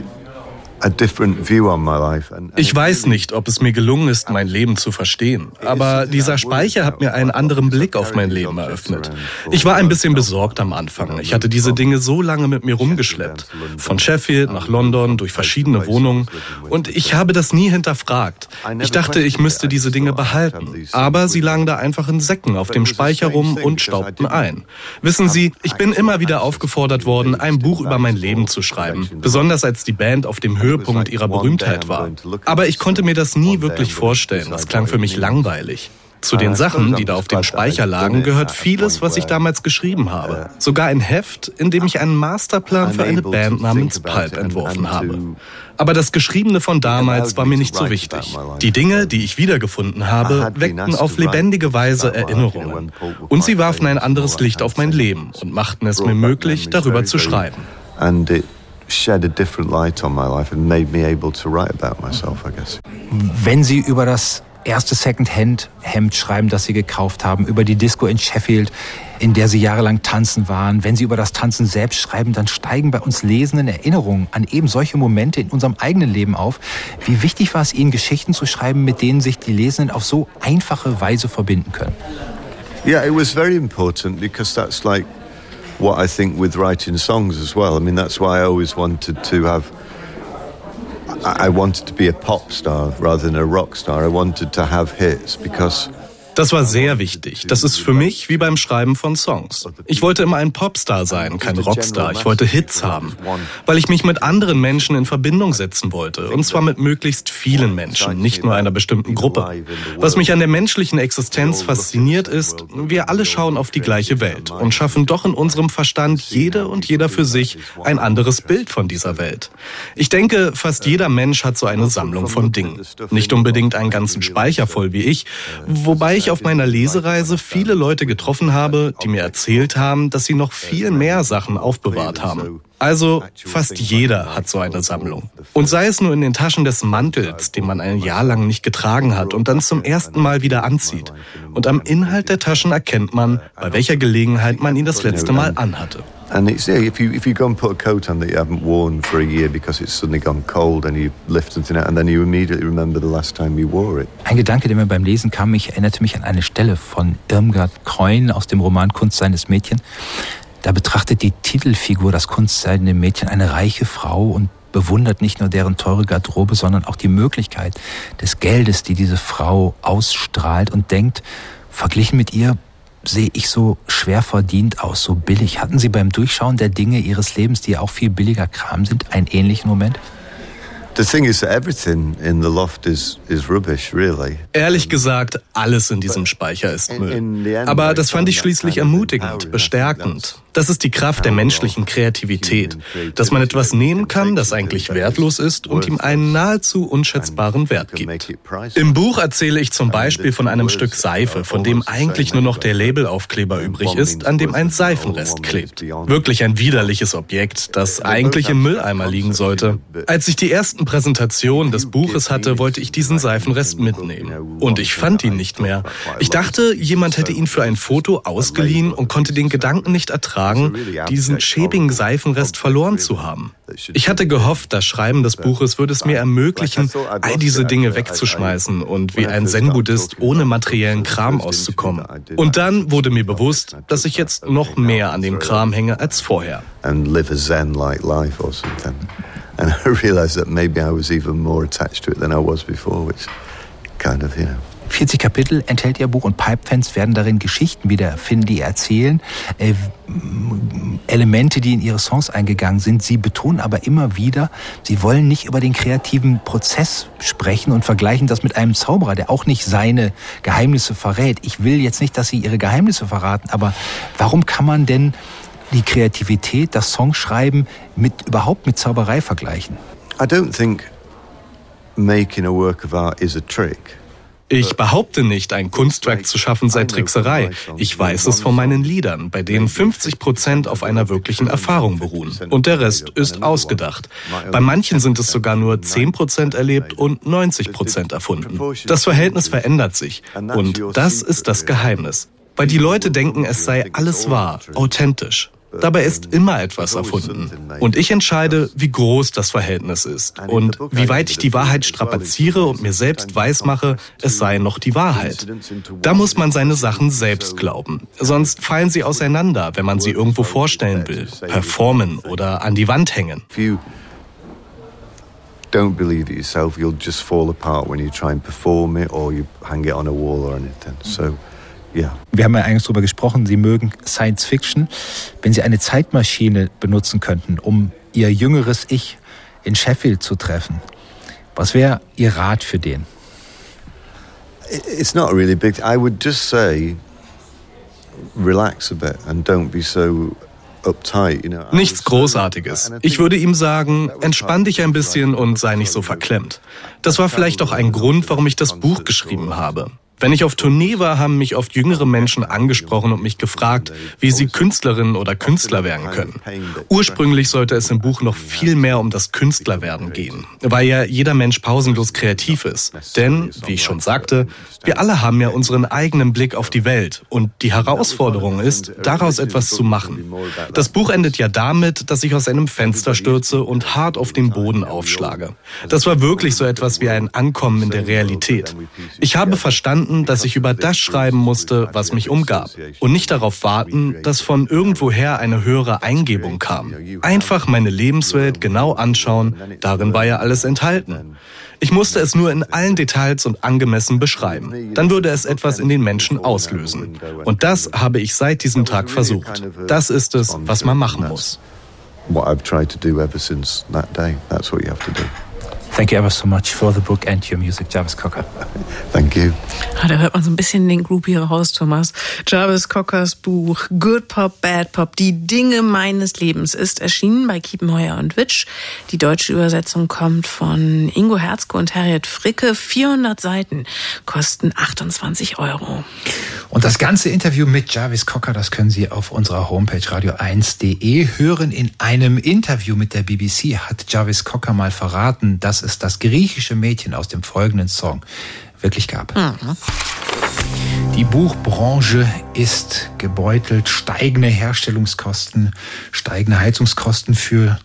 ich weiß nicht, ob es mir gelungen ist, mein Leben zu verstehen, aber dieser Speicher hat mir einen anderen Blick auf mein Leben eröffnet. Ich war ein bisschen besorgt am Anfang. Ich hatte diese Dinge so lange mit mir rumgeschleppt, von Sheffield nach London durch verschiedene Wohnungen, und ich habe das nie hinterfragt. Ich dachte, ich müsste diese Dinge behalten, aber sie lagen da einfach in Säcken auf dem Speicher rum und staubten ein. Wissen Sie, ich bin immer wieder aufgefordert worden, ein Buch über mein Leben zu schreiben, besonders als die Band auf dem Höhe Höhepunkt ihrer Berühmtheit war. Aber ich konnte mir das nie wirklich vorstellen. Das klang für mich langweilig. Zu den Sachen, die da auf dem Speicher lagen, gehört vieles, was ich damals geschrieben habe. Sogar ein Heft, in dem ich einen Masterplan für eine Band namens Pulp entworfen habe. Aber das Geschriebene von damals war mir nicht so wichtig. Die Dinge, die ich wiedergefunden habe, weckten auf lebendige Weise Erinnerungen. Und sie warfen ein anderes Licht auf mein Leben und machten es mir möglich, darüber zu schreiben. Shed a different light on my life and made me able to write about myself, I guess. Wenn Sie über das erste Second-Hand-Hemd schreiben, das Sie gekauft haben, über die Disco in Sheffield, in der Sie jahrelang tanzen waren. Wenn Sie über das Tanzen selbst schreiben, dann steigen bei uns Lesenden Erinnerungen an eben solche Momente in unserem eigenen Leben auf. Wie wichtig war es Ihnen, Geschichten zu schreiben, mit denen sich die Lesenden auf so einfache Weise verbinden können? Yeah, it was very important because that's like what I think with writing songs as well. I mean, that's why I always wanted to have I wanted to be a pop star rather than a rock star. I wanted to have hits because Das war sehr wichtig. Das ist für mich wie beim Schreiben von Songs. Ich wollte immer ein Popstar sein, kein Rockstar. Ich wollte Hits haben, weil ich mich mit anderen Menschen in Verbindung setzen wollte. Und zwar mit möglichst vielen Menschen, nicht nur einer bestimmten Gruppe. Was mich an der menschlichen Existenz fasziniert ist, wir alle schauen auf die gleiche Welt und schaffen doch in unserem Verstand jede und jeder für sich ein anderes Bild von dieser Welt. Ich denke, fast jeder Mensch hat so eine Sammlung von Dingen. Nicht unbedingt einen ganzen Speicher voll wie ich, wobei ich auf meiner Lesereise viele Leute getroffen habe, die mir erzählt haben, dass sie noch viel mehr Sachen aufbewahrt haben. Also fast jeder hat so eine Sammlung. Und sei es nur in den Taschen des Mantels, den man ein Jahr lang nicht getragen hat und dann zum ersten Mal wieder anzieht. Und am Inhalt der Taschen erkennt man, bei welcher Gelegenheit man ihn das letzte Mal anhatte. And it's yeah, if you if you go and put a coat on that you haven't worn for a year because it's suddenly gone cold and you lift something out and then you immediately remember the last time you wore it. Ein Gedanke, der mir beim Lesen kam, ich erinnerte mich an eine Stelle von Irmgard Kreun aus dem Roman Kunst seines Mädchen. Da betrachtet die Titelfigur das kunstseidene Mädchen eine reiche Frau und bewundert nicht nur deren teure Garderobe, sondern auch die Möglichkeit des Geldes, die diese Frau ausstrahlt und denkt, verglichen mit ihr sehe ich so schwer verdient aus, so billig. Hatten Sie beim Durchschauen der Dinge Ihres Lebens, die ja auch viel billiger Kram sind, einen ähnlichen Moment? The thing is, everything in the loft is, is rubbish, really. Ehrlich gesagt, alles in diesem Speicher ist Müll. Aber das fand ich schließlich ermutigend, bestärkend. Das ist die Kraft der menschlichen Kreativität, dass man etwas nehmen kann, das eigentlich wertlos ist und ihm einen nahezu unschätzbaren Wert gibt. Im Buch erzähle ich zum Beispiel von einem Stück Seife, von dem eigentlich nur noch der Labelaufkleber übrig ist, an dem ein Seifenrest klebt. Wirklich ein widerliches Objekt, das eigentlich im Mülleimer liegen sollte. Als ich die ersten Präsentationen des Buches hatte, wollte ich diesen Seifenrest mitnehmen. Und ich fand ihn nicht mehr. Ich dachte, jemand hätte ihn für ein Foto ausgeliehen und konnte den Gedanken nicht ertragen, tragen, diesen schäbigen Seifenrest verloren zu haben. Ich hatte gehofft, das Schreiben des Buches würde es mir ermöglichen, all diese Dinge wegzuschmeißen und wie ein Zen-Buddhist ohne materiellen Kram auszukommen. Und dann wurde mir bewusst, dass ich jetzt noch mehr an dem Kram hänge als vorher. And I realized that maybe I was even more attached to it than I was before, which kind of, you know. 40 Kapitel enthält Ihr Buch und Pipe-Fans werden darin Geschichten wiederfinden, die erzählen, äh, Elemente, die in Ihre Songs eingegangen sind. Sie betonen aber immer wieder, Sie wollen nicht über den kreativen Prozess sprechen und vergleichen das mit einem Zauberer, der auch nicht seine Geheimnisse verrät. Ich will jetzt nicht, dass Sie Ihre Geheimnisse verraten, aber warum kann man denn die Kreativität, das Songschreiben mit, überhaupt mit Zauberei vergleichen? I don't think making a work of art is a trick. Ich behaupte nicht, ein Kunstwerk zu schaffen sei Trickserei. Ich weiß es von meinen Liedern, bei denen 50 Prozent auf einer wirklichen Erfahrung beruhen. Und der Rest ist ausgedacht. Bei manchen sind es sogar nur 10 Prozent erlebt und 90 Prozent erfunden. Das Verhältnis verändert sich. Und das ist das Geheimnis. Weil die Leute denken, es sei alles wahr, authentisch. Dabei ist immer etwas erfunden. Und ich entscheide, wie groß das Verhältnis ist und wie weit ich die Wahrheit strapaziere und mir selbst weismache, es sei noch die Wahrheit. Da muss man seine Sachen selbst glauben. Sonst fallen sie auseinander, wenn man sie irgendwo vorstellen will, performen oder an die Wand hängen. Don't believe it yourself, you'll just fall apart when you try and perform it or you hang it on a wall or anything. So ja. Wir haben ja eigentlich darüber gesprochen, Sie mögen Science Fiction. Wenn Sie eine Zeitmaschine benutzen könnten, um Ihr jüngeres Ich in Sheffield zu treffen, was wäre Ihr Rat für den? It's not really big. I would just say, relax a bit and don't be so Nichts Großartiges. Ich würde ihm sagen, entspann dich ein bisschen und sei nicht so verklemmt. Das war vielleicht auch ein Grund, warum ich das Buch geschrieben habe. Wenn ich auf Tournee war, haben mich oft jüngere Menschen angesprochen und mich gefragt, wie sie Künstlerinnen oder Künstler werden können. Ursprünglich sollte es im Buch noch viel mehr um das Künstlerwerden gehen, weil ja jeder Mensch pausenlos kreativ ist. Denn, wie ich schon sagte, wir alle haben ja unseren eigenen Blick auf die Welt und die Herausforderung ist, daraus etwas zu machen. Das Buch endet ja damit, dass ich aus einem Fenster stürze und hart auf den Boden aufschlage. Das war wirklich so etwas wie ein Ankommen in der Realität. Ich habe verstanden, verstanden, dass ich über das schreiben musste, was mich umgab und nicht darauf warten, dass von irgendwoher eine höhere Eingebung kam. Einfach meine Lebenswelt genau anschauen, darin war ja alles enthalten. Ich musste es nur in allen Details und angemessen beschreiben. Dann würde es etwas in den Menschen auslösen. Und das habe ich seit diesem Tag versucht. Das ist es, was man machen muss. What I've tried to do ever since that day. That's what you have to do. Thank you ever so much for the book and your music, Jarvis Cocker. Thank you. Ah, da hört man so ein bisschen den Groupie raus, Thomas. Jarvis Cockers Buch Good Pop, Bad Pop, die Dinge meines Lebens ist erschienen bei Kiepenheuer und Witsch. Die deutsche Übersetzung kommt von Ingo Herzke und Harriet Fricke. 400 Seiten kosten 28 Euro. Und das ganze Interview mit Jarvis Cocker, das können Sie auf unserer Homepage radio1.de hören. In einem Interview mit der BBC hat Jarvis Cocker mal verraten, dass es das griechische Mädchen aus dem folgenden Song wirklich gab. Mhm. Die Buchbranche ist gebeutelt. Steigende Herstellungskosten, steigende Heizungskosten für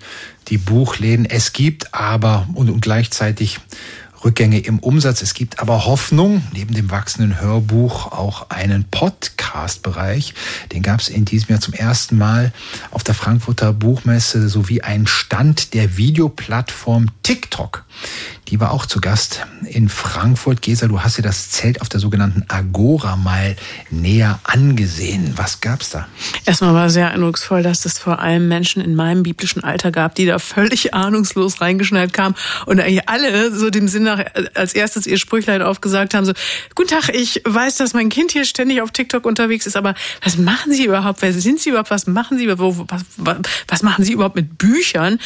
die Buchläden. Es gibt aber und, und gleichzeitig Rückgänge im Umsatz. Es gibt aber Hoffnung, neben dem wachsenden Hörbuch auch einen Podcast-Bereich. Den gab es in diesem Jahr zum ersten Mal auf der Frankfurter Buchmesse sowie einen Stand der Videoplattform TikTok. Die war auch zu Gast in Frankfurt. Gesa, du hast dir das Zelt auf der sogenannten Agora mal näher angesehen. Was gab's da? Erstmal war sehr eindrucksvoll, dass es vor allem Menschen in meinem biblischen Alter gab, die da völlig ahnungslos reingeschneit kamen und eigentlich alle so dem Sinn nach als erstes ihr Sprüchlein aufgesagt haben, so, guten Tag, ich weiß, dass mein Kind hier ständig auf TikTok unterwegs ist, aber was machen Sie überhaupt? Wer sind Sie überhaupt? Was machen Sie? Wo, was, was machen Sie überhaupt mit Büchern?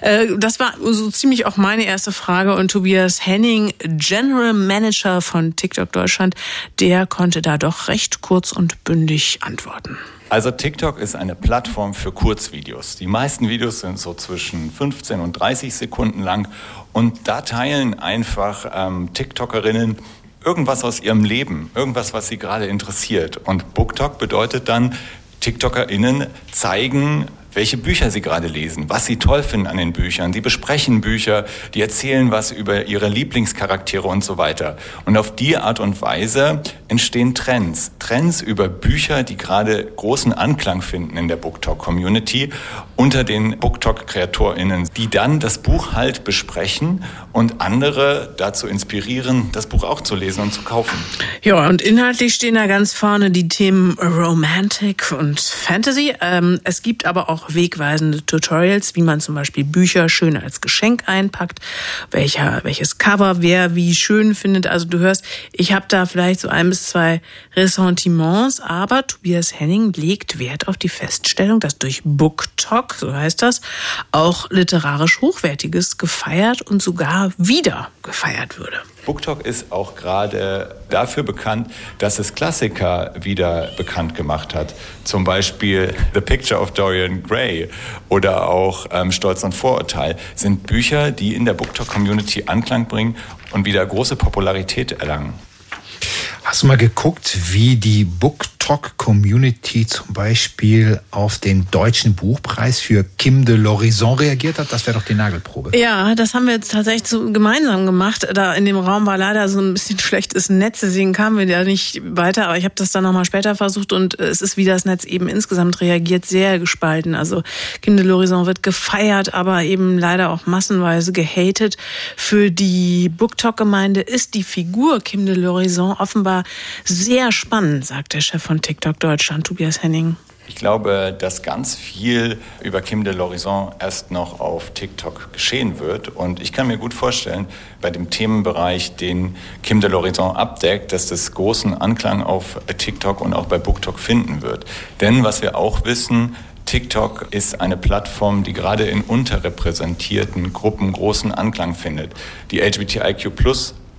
Äh, das war so ziemlich auch meine erste Frage und Tobias Henning, General Manager von TikTok Deutschland, der konnte da doch recht kurz und bündig antworten. Also TikTok ist eine Plattform für Kurzvideos. Die meisten Videos sind so zwischen 15 und 30 Sekunden lang und da teilen einfach ähm, TikTokerinnen irgendwas aus ihrem Leben, irgendwas, was sie gerade interessiert. Und BookTok bedeutet dann, TikTokerinnen zeigen welche Bücher sie gerade lesen, was sie toll finden an den Büchern. Sie besprechen Bücher, die erzählen was über ihre Lieblingscharaktere und so weiter. Und auf die Art und Weise entstehen Trends. Trends über Bücher, die gerade großen Anklang finden in der BookTok-Community unter den BookTok-KreatorInnen, die dann das Buch halt besprechen und andere dazu inspirieren, das Buch auch zu lesen und zu kaufen. Ja, und inhaltlich stehen da ganz vorne die Themen Romantic und Fantasy. Ähm, es gibt aber auch auch wegweisende Tutorials, wie man zum Beispiel Bücher schön als Geschenk einpackt, welcher, welches Cover wer wie schön findet. Also du hörst, ich habe da vielleicht so ein bis zwei Ressentiments, aber Tobias Henning legt Wert auf die Feststellung, dass durch BookTok, so heißt das, auch literarisch Hochwertiges gefeiert und sogar wieder gefeiert würde. BookTok ist auch gerade dafür bekannt, dass es Klassiker wieder bekannt gemacht hat. Zum Beispiel The Picture of Dorian Gray oder auch ähm, Stolz und Vorurteil sind Bücher, die in der BookTok-Community Anklang bringen und wieder große Popularität erlangen. Hast du mal geguckt, wie die BookTok-Community zum Beispiel auf den deutschen Buchpreis für Kim de l'Horizon reagiert hat? Das wäre doch die Nagelprobe. Ja, das haben wir jetzt tatsächlich so gemeinsam gemacht. Da in dem Raum war leider so ein bisschen schlechtes Netz, deswegen kamen wir ja nicht weiter. Aber ich habe das dann nochmal später versucht und es ist, wie das Netz eben insgesamt reagiert, sehr gespalten. Also Kim de l'Horizon wird gefeiert, aber eben leider auch massenweise gehatet. Für die BookTok-Gemeinde ist die Figur Kim de l'Horizon offenbar sehr spannend, sagt der Chef von TikTok Deutschland, Tobias Henning. Ich glaube, dass ganz viel über Kim de l'Horizon erst noch auf TikTok geschehen wird. Und ich kann mir gut vorstellen, bei dem Themenbereich, den Kim de l'Horizon abdeckt, dass das großen Anklang auf TikTok und auch bei BookTok finden wird. Denn was wir auch wissen, TikTok ist eine Plattform, die gerade in unterrepräsentierten Gruppen großen Anklang findet. Die LGBTIQ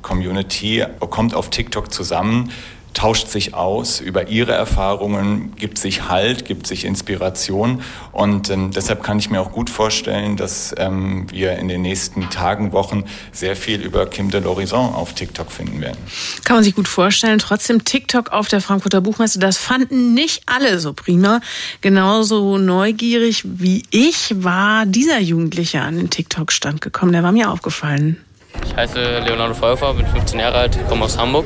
Community kommt auf TikTok zusammen tauscht sich aus über ihre Erfahrungen, gibt sich Halt, gibt sich Inspiration. Und ähm, deshalb kann ich mir auch gut vorstellen, dass ähm, wir in den nächsten Tagen, Wochen sehr viel über Kim de l'Horizon auf TikTok finden werden. Kann man sich gut vorstellen. Trotzdem TikTok auf der Frankfurter Buchmesse, das fanden nicht alle so prima. Genauso neugierig wie ich war dieser Jugendliche an den TikTok-Stand gekommen. Der war mir aufgefallen. Ich heiße Leonardo Feuerfer, bin 15 Jahre alt, komme aus Hamburg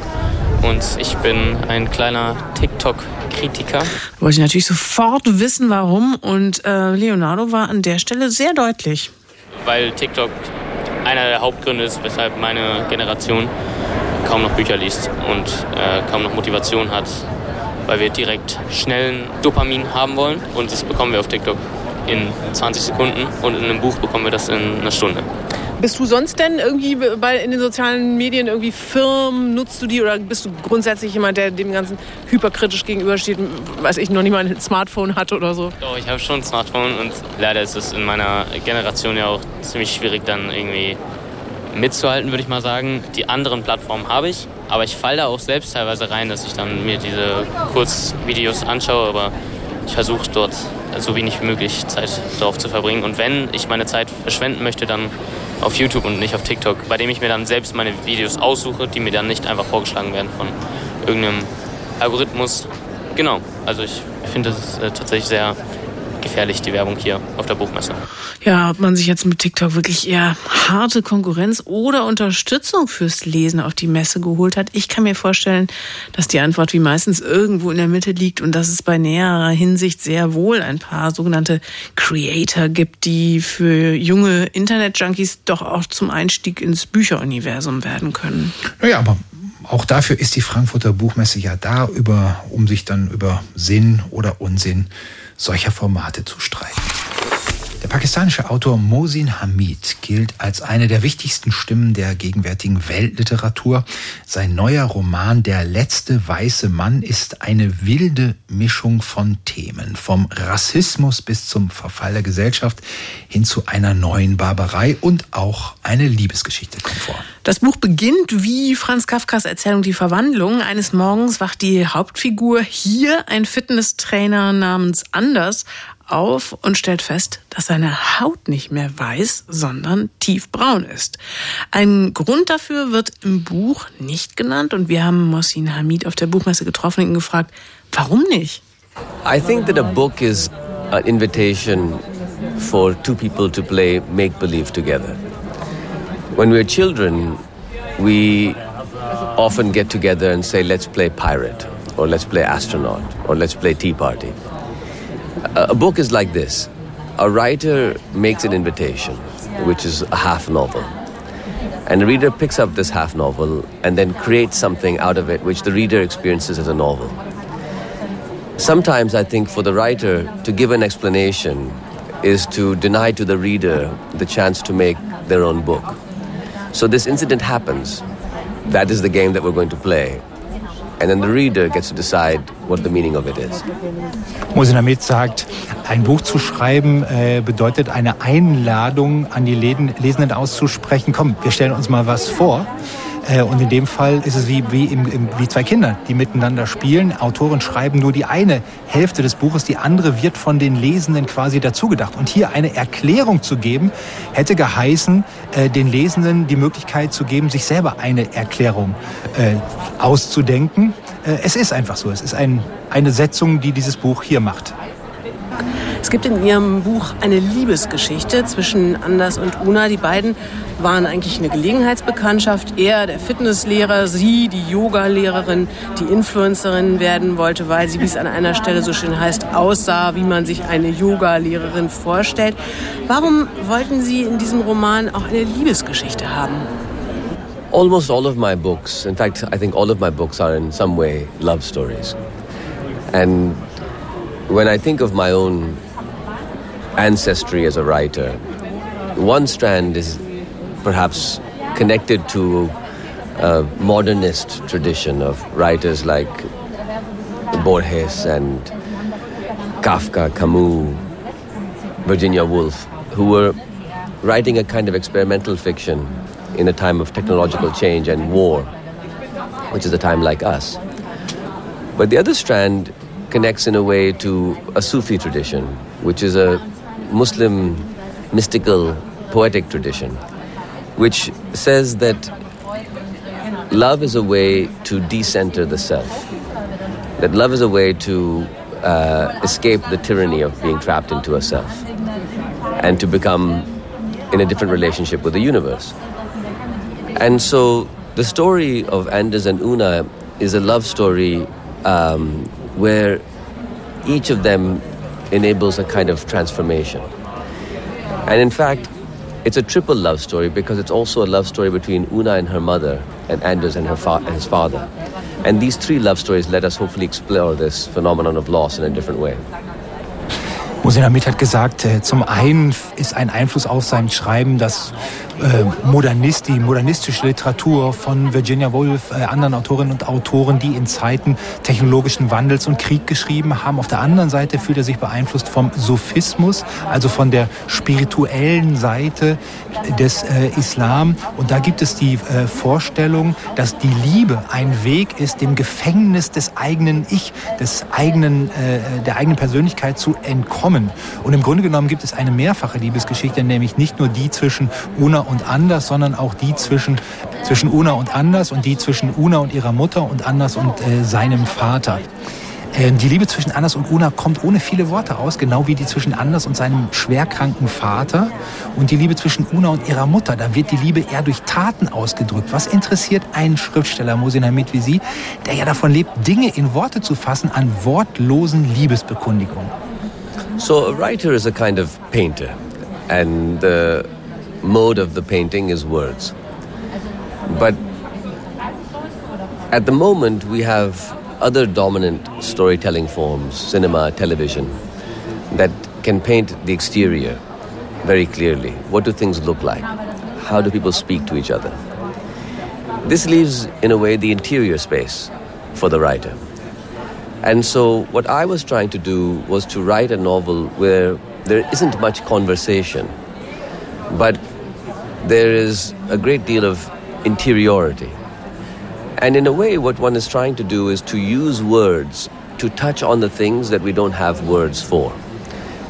und ich bin ein kleiner TikTok-Kritiker. Wollte ich natürlich sofort wissen, warum und äh, Leonardo war an der Stelle sehr deutlich. Weil TikTok einer der Hauptgründe ist, weshalb meine Generation kaum noch Bücher liest und äh, kaum noch Motivation hat, weil wir direkt schnellen Dopamin haben wollen und das bekommen wir auf TikTok in 20 Sekunden und in einem Buch bekommen wir das in einer Stunde. Bist du sonst denn irgendwie bei, in den sozialen Medien irgendwie Firmen? Nutzt du die oder bist du grundsätzlich jemand, der dem Ganzen hyperkritisch gegenübersteht, weiß ich, noch nicht mal ein Smartphone hat oder so? Doch, ich habe schon ein Smartphone und leider ist es in meiner Generation ja auch ziemlich schwierig, dann irgendwie mitzuhalten, würde ich mal sagen. Die anderen Plattformen habe ich, aber ich falle da auch selbst teilweise rein, dass ich dann mir diese Kurzvideos anschaue, aber ich versuche dort so wenig wie möglich Zeit darauf zu verbringen. Und wenn ich meine Zeit verschwenden möchte, dann auf YouTube und nicht auf TikTok, bei dem ich mir dann selbst meine Videos aussuche, die mir dann nicht einfach vorgeschlagen werden von irgendeinem Algorithmus. Genau, also ich finde das äh, tatsächlich sehr gefährlich, die Werbung hier auf der Buchmesse. Ja, ob man sich jetzt mit TikTok wirklich eher harte Konkurrenz oder Unterstützung fürs Lesen auf die Messe geholt hat. Ich kann mir vorstellen, dass die Antwort wie meistens irgendwo in der Mitte liegt und dass es bei näherer Hinsicht sehr wohl ein paar sogenannte Creator gibt, die für junge Internet-Junkies doch auch zum Einstieg ins Bücheruniversum werden können. Naja, aber auch dafür ist die Frankfurter Buchmesse ja da, über, um sich dann über Sinn oder Unsinn solcher Formate zu streiten. Der pakistanische Autor Mohsin Hamid gilt als eine der wichtigsten Stimmen der gegenwärtigen Weltliteratur. Sein neuer Roman Der letzte weiße Mann ist eine wilde Mischung von Themen, vom Rassismus bis zum Verfall der Gesellschaft hin zu einer neuen Barbarei und auch eine Liebesgeschichte kommt vor. Das Buch beginnt wie Franz Kafkas Erzählung Die Verwandlung. Eines Morgens wacht die Hauptfigur hier, ein Fitnesstrainer namens Anders, auf und stellt fest, dass seine Haut nicht mehr weiß, sondern tiefbraun ist. Ein Grund dafür wird im Buch nicht genannt und wir haben Mosin Hamid auf der Buchmesse getroffen und ihn gefragt, warum nicht? I think that a book is an invitation for two people to play make believe together. When we're children, we often get together and say, let's play pirate, or let's play astronaut, or let's play tea party. A book is like this a writer makes an invitation, which is a half novel. And the reader picks up this half novel and then creates something out of it which the reader experiences as a novel. Sometimes I think for the writer to give an explanation is to deny to the reader the chance to make their own book. So this incident happens. That is the game that we're going to play. And then the reader gets to decide what the meaning of it is. Mosinamid sagt, ein Buch zu schreiben äh, bedeutet eine Einladung an die Lesenden auszusprechen. Komm, wir stellen uns mal was vor. Äh, und in dem Fall ist es wie, wie, im, im, wie zwei Kinder, die miteinander spielen. Autoren schreiben nur die eine Hälfte des Buches, die andere wird von den Lesenden quasi dazugedacht. Und hier eine Erklärung zu geben, hätte geheißen, äh, den Lesenden die Möglichkeit zu geben, sich selber eine Erklärung äh, auszudenken. es ist einfach so. Es ist ein, eine Setzung, die dieses Buch hier macht. Es gibt in ihrem Buch eine Liebesgeschichte zwischen Anders und Una. Die beiden waren eigentlich eine Gelegenheitsbekanntschaft. Er, der Fitnesslehrer, sie, die Yoga-Lehrerin, die Influencerin werden wollte, weil sie, wie es an einer Stelle so schön heißt, aussah, wie man sich eine Yoga-Lehrerin vorstellt. Warum wollten Sie in diesem Roman auch eine Liebesgeschichte haben? Almost all of my books, in fact, I think all of my books are in some way love stories. And when I think of my own ancestry as a writer, one strand is perhaps connected to a modernist tradition of writers like Borges and Kafka, Camus, Virginia Woolf, who were writing a kind of experimental fiction in a time of technological change and war, which is a time like us. But the other strand connects in a way to a Sufi tradition, which is a Muslim mystical poetic tradition, which says that love is a way to decenter the self, that love is a way to uh, escape the tyranny of being trapped into a self and to become in a different relationship with the universe. And so the story of Anders and Una is a love story um, where each of them enables a kind of transformation. And in fact, it's a triple love story because it's also a love story between Una and her mother and Anders and her fa- his father. And these three love stories let us hopefully explore this phenomenon of loss in a different way. Mosenamid hat gesagt, äh, zum einen ist ein Einfluss auf sein Schreiben, dass äh, Modernist, die modernistische Literatur von Virginia Woolf, äh, anderen Autorinnen und Autoren, die in Zeiten technologischen Wandels und Krieg geschrieben haben. Auf der anderen Seite fühlt er sich beeinflusst vom Sophismus, also von der spirituellen Seite des äh, Islam. Und da gibt es die äh, Vorstellung, dass die Liebe ein Weg ist, dem Gefängnis des eigenen Ich, des eigenen, äh, der eigenen Persönlichkeit zu entkommen. Und im Grunde genommen gibt es eine mehrfache Liebesgeschichte, nämlich nicht nur die zwischen Una und Anders, sondern auch die zwischen, zwischen Una und Anders und die zwischen Una und ihrer Mutter und Anders und äh, seinem Vater. Ähm, Die Liebe zwischen Anders und Una kommt ohne viele Worte aus, genau wie die zwischen Anders und seinem schwerkranken Vater. Und die Liebe zwischen Una und ihrer Mutter, da wird die Liebe eher durch Taten ausgedrückt. Was interessiert einen Schriftsteller, Mosin Hamid wie Sie, der ja davon lebt, Dinge in Worte zu fassen an wortlosen Liebesbekundigungen? So a writer is a kind of painter, and the mode of the painting is words. But at the moment, we have other dominant storytelling forms, cinema, television, that can paint the exterior very clearly. What do things look like? How do people speak to each other? This leaves, in a way, the interior space for the writer. And so, what I was trying to do was to write a novel where there isn't much conversation, but there is a great deal of interiority. And in a way, what one is trying to do is to use words to touch on the things that we don't have words for,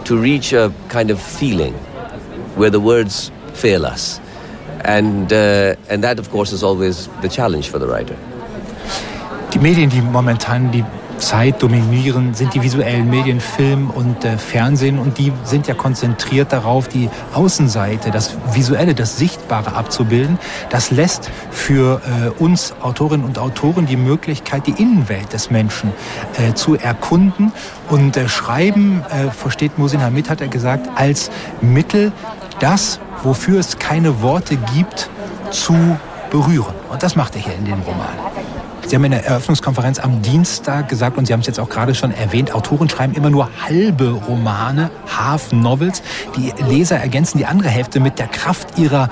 to reach a kind of feeling where the words fail us. And, uh, and that, of course, is always the challenge for the writer. Die Medien, die momentan die Zeit dominieren, sind die visuellen Medien, Film und äh, Fernsehen und die sind ja konzentriert darauf, die Außenseite, das Visuelle, das Sichtbare abzubilden. Das lässt für äh, uns Autorinnen und Autoren die Möglichkeit, die Innenwelt des Menschen äh, zu erkunden und äh, Schreiben, äh, versteht Mosin Hamid, hat er gesagt, als Mittel, das, wofür es keine Worte gibt, zu berühren. Und das macht er hier in dem Roman. Sie haben in der Eröffnungskonferenz am Dienstag gesagt, und Sie haben es jetzt auch gerade schon erwähnt, Autoren schreiben immer nur halbe Romane, Half-Novels. Die Leser ergänzen die andere Hälfte mit der Kraft ihrer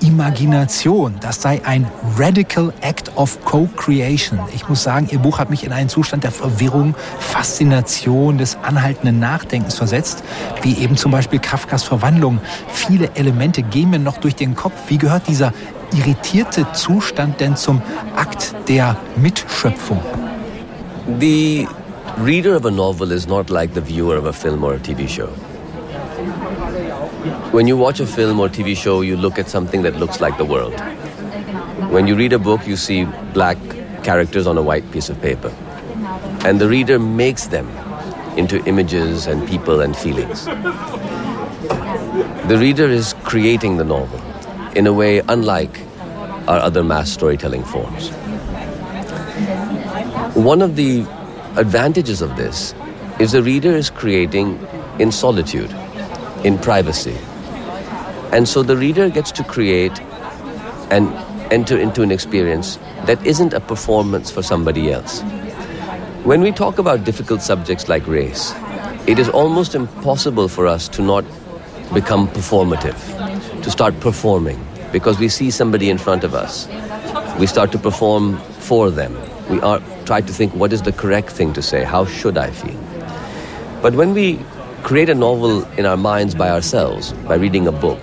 Imagination. Das sei ein Radical Act of Co-Creation. Ich muss sagen, Ihr Buch hat mich in einen Zustand der Verwirrung, Faszination, des anhaltenden Nachdenkens versetzt, wie eben zum Beispiel Kafkas Verwandlung. Viele Elemente gehen mir noch durch den Kopf. Wie gehört dieser irritierte Zustand denn zum Akt der Mitschöpfung? The reader of a novel is not like the viewer of a film or a TV show. When you watch a film or TV show, you look at something that looks like the world. When you read a book, you see black characters on a white piece of paper. And the reader makes them into images and people and feelings. The reader is creating the novel in a way unlike our other mass storytelling forms. One of the advantages of this is the reader is creating in solitude, in privacy. And so the reader gets to create and enter into an experience that isn't a performance for somebody else. When we talk about difficult subjects like race, it is almost impossible for us to not become performative, to start performing, because we see somebody in front of us. We start to perform for them. We are try to think what is the correct thing to say, how should I feel? But when we create a novel in our minds by ourselves, by reading a book,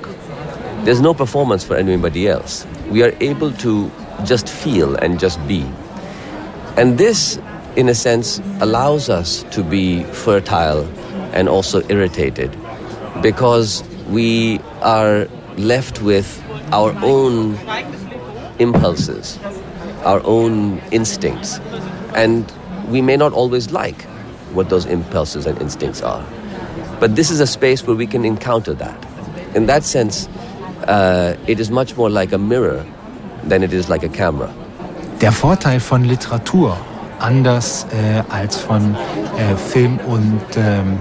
there's no performance for anybody else. We are able to just feel and just be. And this, in a sense, allows us to be fertile and also irritated because we are left with our own impulses, our own instincts. And we may not always like what those impulses and instincts are. But this is a space where we can encounter that. In that sense, uh, it is much more like a mirror than it is like a camera. Der Vorteil von Literatur, anders äh, als von äh, Film und ähm,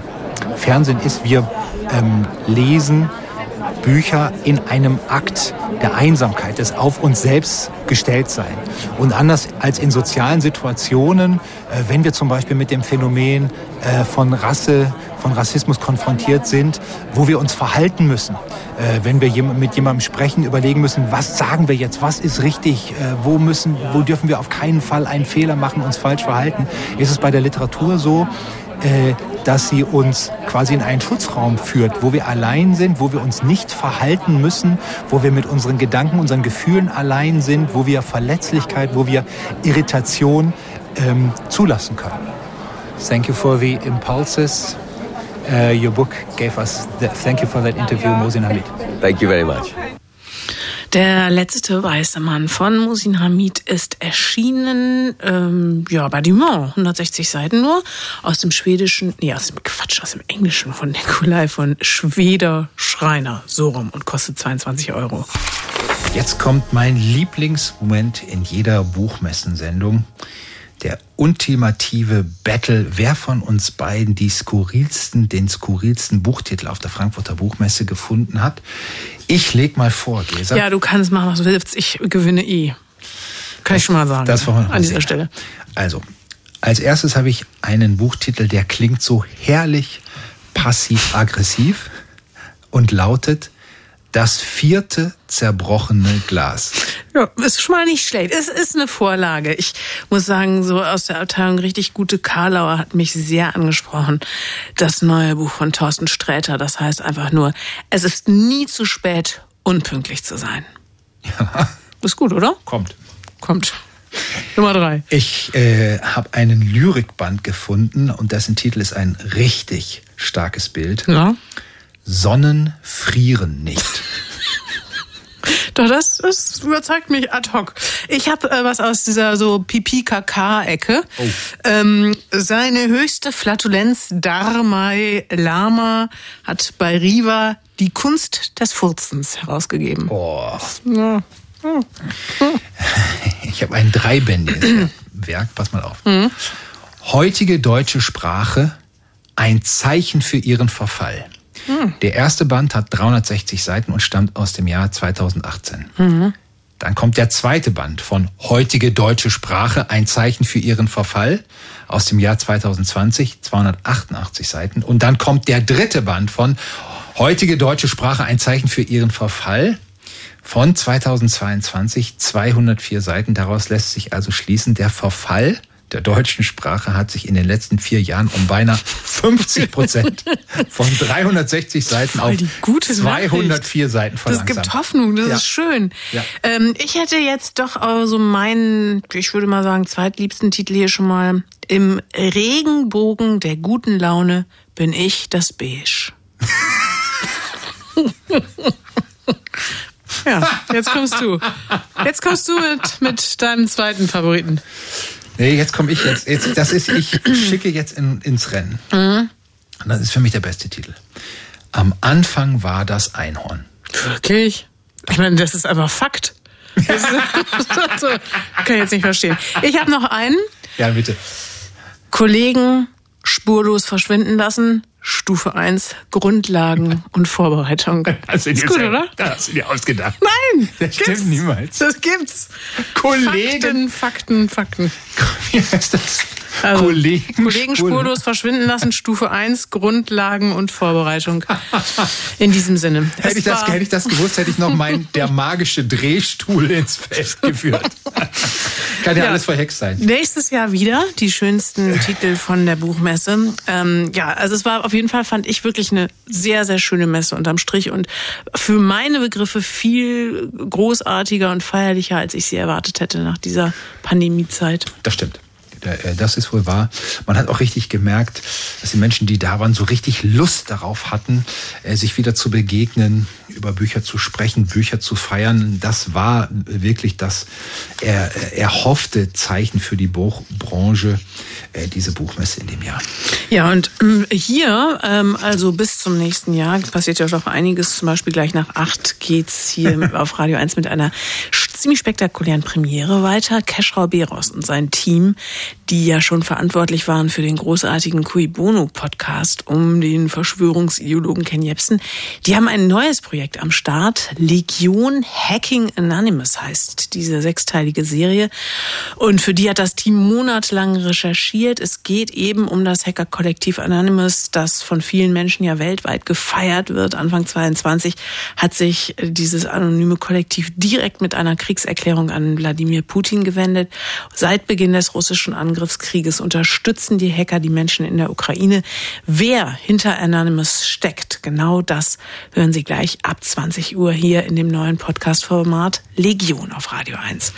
Fernsehen, ist, wir ähm, lesen Bücher in einem Akt der Einsamkeit, des Auf uns selbst gestellt sein. Und anders als in sozialen Situationen, äh, wenn wir zum Beispiel mit dem Phänomen äh, von Rasse, von Rassismus konfrontiert sind, wo wir uns verhalten müssen, äh, wenn wir mit jemandem sprechen, überlegen müssen, was sagen wir jetzt, was ist richtig, wo müssen, wo dürfen wir auf keinen Fall einen Fehler machen, uns falsch verhalten, ist es bei der Literatur so, dass sie uns quasi in einen Schutzraum führt, wo wir allein sind, wo wir uns nicht verhalten müssen, wo wir mit unseren Gedanken, unseren Gefühlen allein sind, wo wir Verletzlichkeit, wo wir Irritation ähm, zulassen können. Thank you for the impulses. Uh, your book gave us. The, thank you for that interview, Mosin Hamid. Thank you very much. Der letzte weiße Mann von Musin Hamid ist erschienen, ähm, ja, bei Dumont, 160 Seiten nur, aus dem schwedischen, nee, aus dem Quatsch, aus dem englischen von Nikolai von Schweder Schreiner, so rum, und kostet 22 Euro. Jetzt kommt mein Lieblingsmoment in jeder Buchmessensendung der ultimative Battle, wer von uns beiden die skurrilsten, den skurrilsten Buchtitel auf der Frankfurter Buchmesse gefunden hat. Ich leg mal vor, Gesa. Ja, du kannst machen, was du willst. Ich gewinne eh. Kann das, ich schon mal sagen. Das an dieser Stelle. Also, als erstes habe ich einen Buchtitel, der klingt so herrlich passiv-aggressiv und lautet das vierte zerbrochene Glas. Ja, ist schon mal nicht schlecht. Es ist eine Vorlage. Ich muss sagen, so aus der Abteilung richtig gute Karlauer hat mich sehr angesprochen. Das neue Buch von Thorsten Sträter, das heißt einfach nur, es ist nie zu spät, unpünktlich zu sein. Ja. Ist gut, oder? Kommt. Kommt. Nummer drei. Ich äh, habe einen Lyrikband gefunden und dessen Titel ist ein richtig starkes Bild. Ja. Sonnen frieren nicht. Doch, das, das überzeugt mich ad hoc. Ich habe äh, was aus dieser so Pipi-Kaka-Ecke. Oh. Ähm, seine höchste Flatulenz, Dharmai Lama, hat bei Riva die Kunst des Furzens herausgegeben. Oh. Ja. Ich habe ein dreibändiges Werk, pass mal auf. Mhm. Heutige deutsche Sprache, ein Zeichen für ihren Verfall. Hm. Der erste Band hat 360 Seiten und stammt aus dem Jahr 2018. Mhm. Dann kommt der zweite Band von Heutige deutsche Sprache, ein Zeichen für ihren Verfall aus dem Jahr 2020, 288 Seiten. Und dann kommt der dritte Band von Heutige deutsche Sprache, ein Zeichen für ihren Verfall von 2022, 204 Seiten. Daraus lässt sich also schließen, der Verfall der deutschen Sprache hat sich in den letzten vier Jahren um beinahe 50 Prozent von 360 Seiten auf 204 Nachricht. Seiten verlangsamt. Das gibt Hoffnung, das ja. ist schön. Ja. Ähm, ich hätte jetzt doch so meinen, ich würde mal sagen, zweitliebsten Titel hier schon mal. Im Regenbogen der guten Laune bin ich das Beige. ja, jetzt kommst du. Jetzt kommst du mit, mit deinem zweiten Favoriten. Nee, jetzt komme ich jetzt, jetzt. Das ist, ich schicke jetzt in, ins Rennen. Mhm. Und das ist für mich der beste Titel. Am Anfang war das Einhorn. Wirklich? Ich meine, das ist einfach Fakt. Das ist, kann ich jetzt nicht verstehen. Ich habe noch einen. Ja, bitte. Kollegen spurlos verschwinden lassen, Stufe 1, Grundlagen und Vorbereitung. Das ist gut, oder? Das hast du dir ausgedacht. Nein! Das stimmt niemals. Das gibt's. Kollegen. Fakten, Fakten, Fakten. Wie heißt das? Also, Kollegen, Kollegen spurlos verschwinden lassen, Stufe 1, Grundlagen und Vorbereitung. In diesem Sinne. Hätte ich, das, hätte ich das gewusst, hätte ich noch mein Der magische Drehstuhl ins Fest geführt. Kann ja, ja, alles verhext sein. Nächstes Jahr wieder die schönsten Titel von der Buchmesse. Ähm, ja, also es war auf jeden Fall, fand ich wirklich eine sehr, sehr schöne Messe unterm Strich und für meine Begriffe viel großartiger und feierlicher, als ich sie erwartet hätte nach dieser Pandemiezeit. Das stimmt. Äh, das ist wohl wahr. Man hat auch richtig gemerkt, dass die Menschen, die da waren, so richtig Lust darauf hatten, äh, sich wieder zu begegnen, über Bücher zu sprechen, Bücher zu feiern. Das war wirklich das erhoffte Zeichen für die Buchbranche, äh, diese Buchmesse in dem Jahr. Ja, und ähm, hier, ähm, also bis zum nächsten Jahr, passiert ja schon einiges. Zum Beispiel gleich nach acht geht's hier auf Radio 1 mit einer ziemlich spektakulären Premiere weiter. Keschrau Beros und sein Team, die ja schon verantwortlich waren für den großartigen Cui Bono Podcast um den Verschwörungsideologen Ken Jebsen, die haben ein neues Projekt am Start. Legion Hacking Anonymous heißt diese sechsteilige Serie. Und für die hat das Team monatelang recherchiert. Es geht eben um das Hacker-Kollektiv Anonymous, das von vielen Menschen ja weltweit gefeiert wird. Anfang 22 hat sich dieses anonyme Kollektiv direkt mit einer Kriegserklärung an Wladimir Putin gewendet. Seit Beginn des russischen Angriffskrieges unterstützen die Hacker die Menschen in der Ukraine. Wer hinter Anonymous steckt, genau das hören Sie gleich ab 20 Uhr hier in dem neuen Podcast-Format Legion auf Radio 1.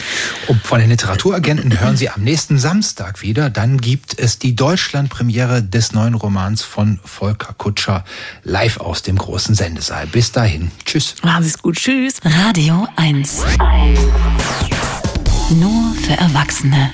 Und von den Literaturagenten hören Sie am nächsten Samstag wieder. Dann gibt es die Deutschland-Premiere des neuen Romans von Volker Kutscher live aus dem großen Sendesaal. Bis dahin. Tschüss. Machen Sie es gut. Tschüss. Radio 1. Nur für Erwachsene.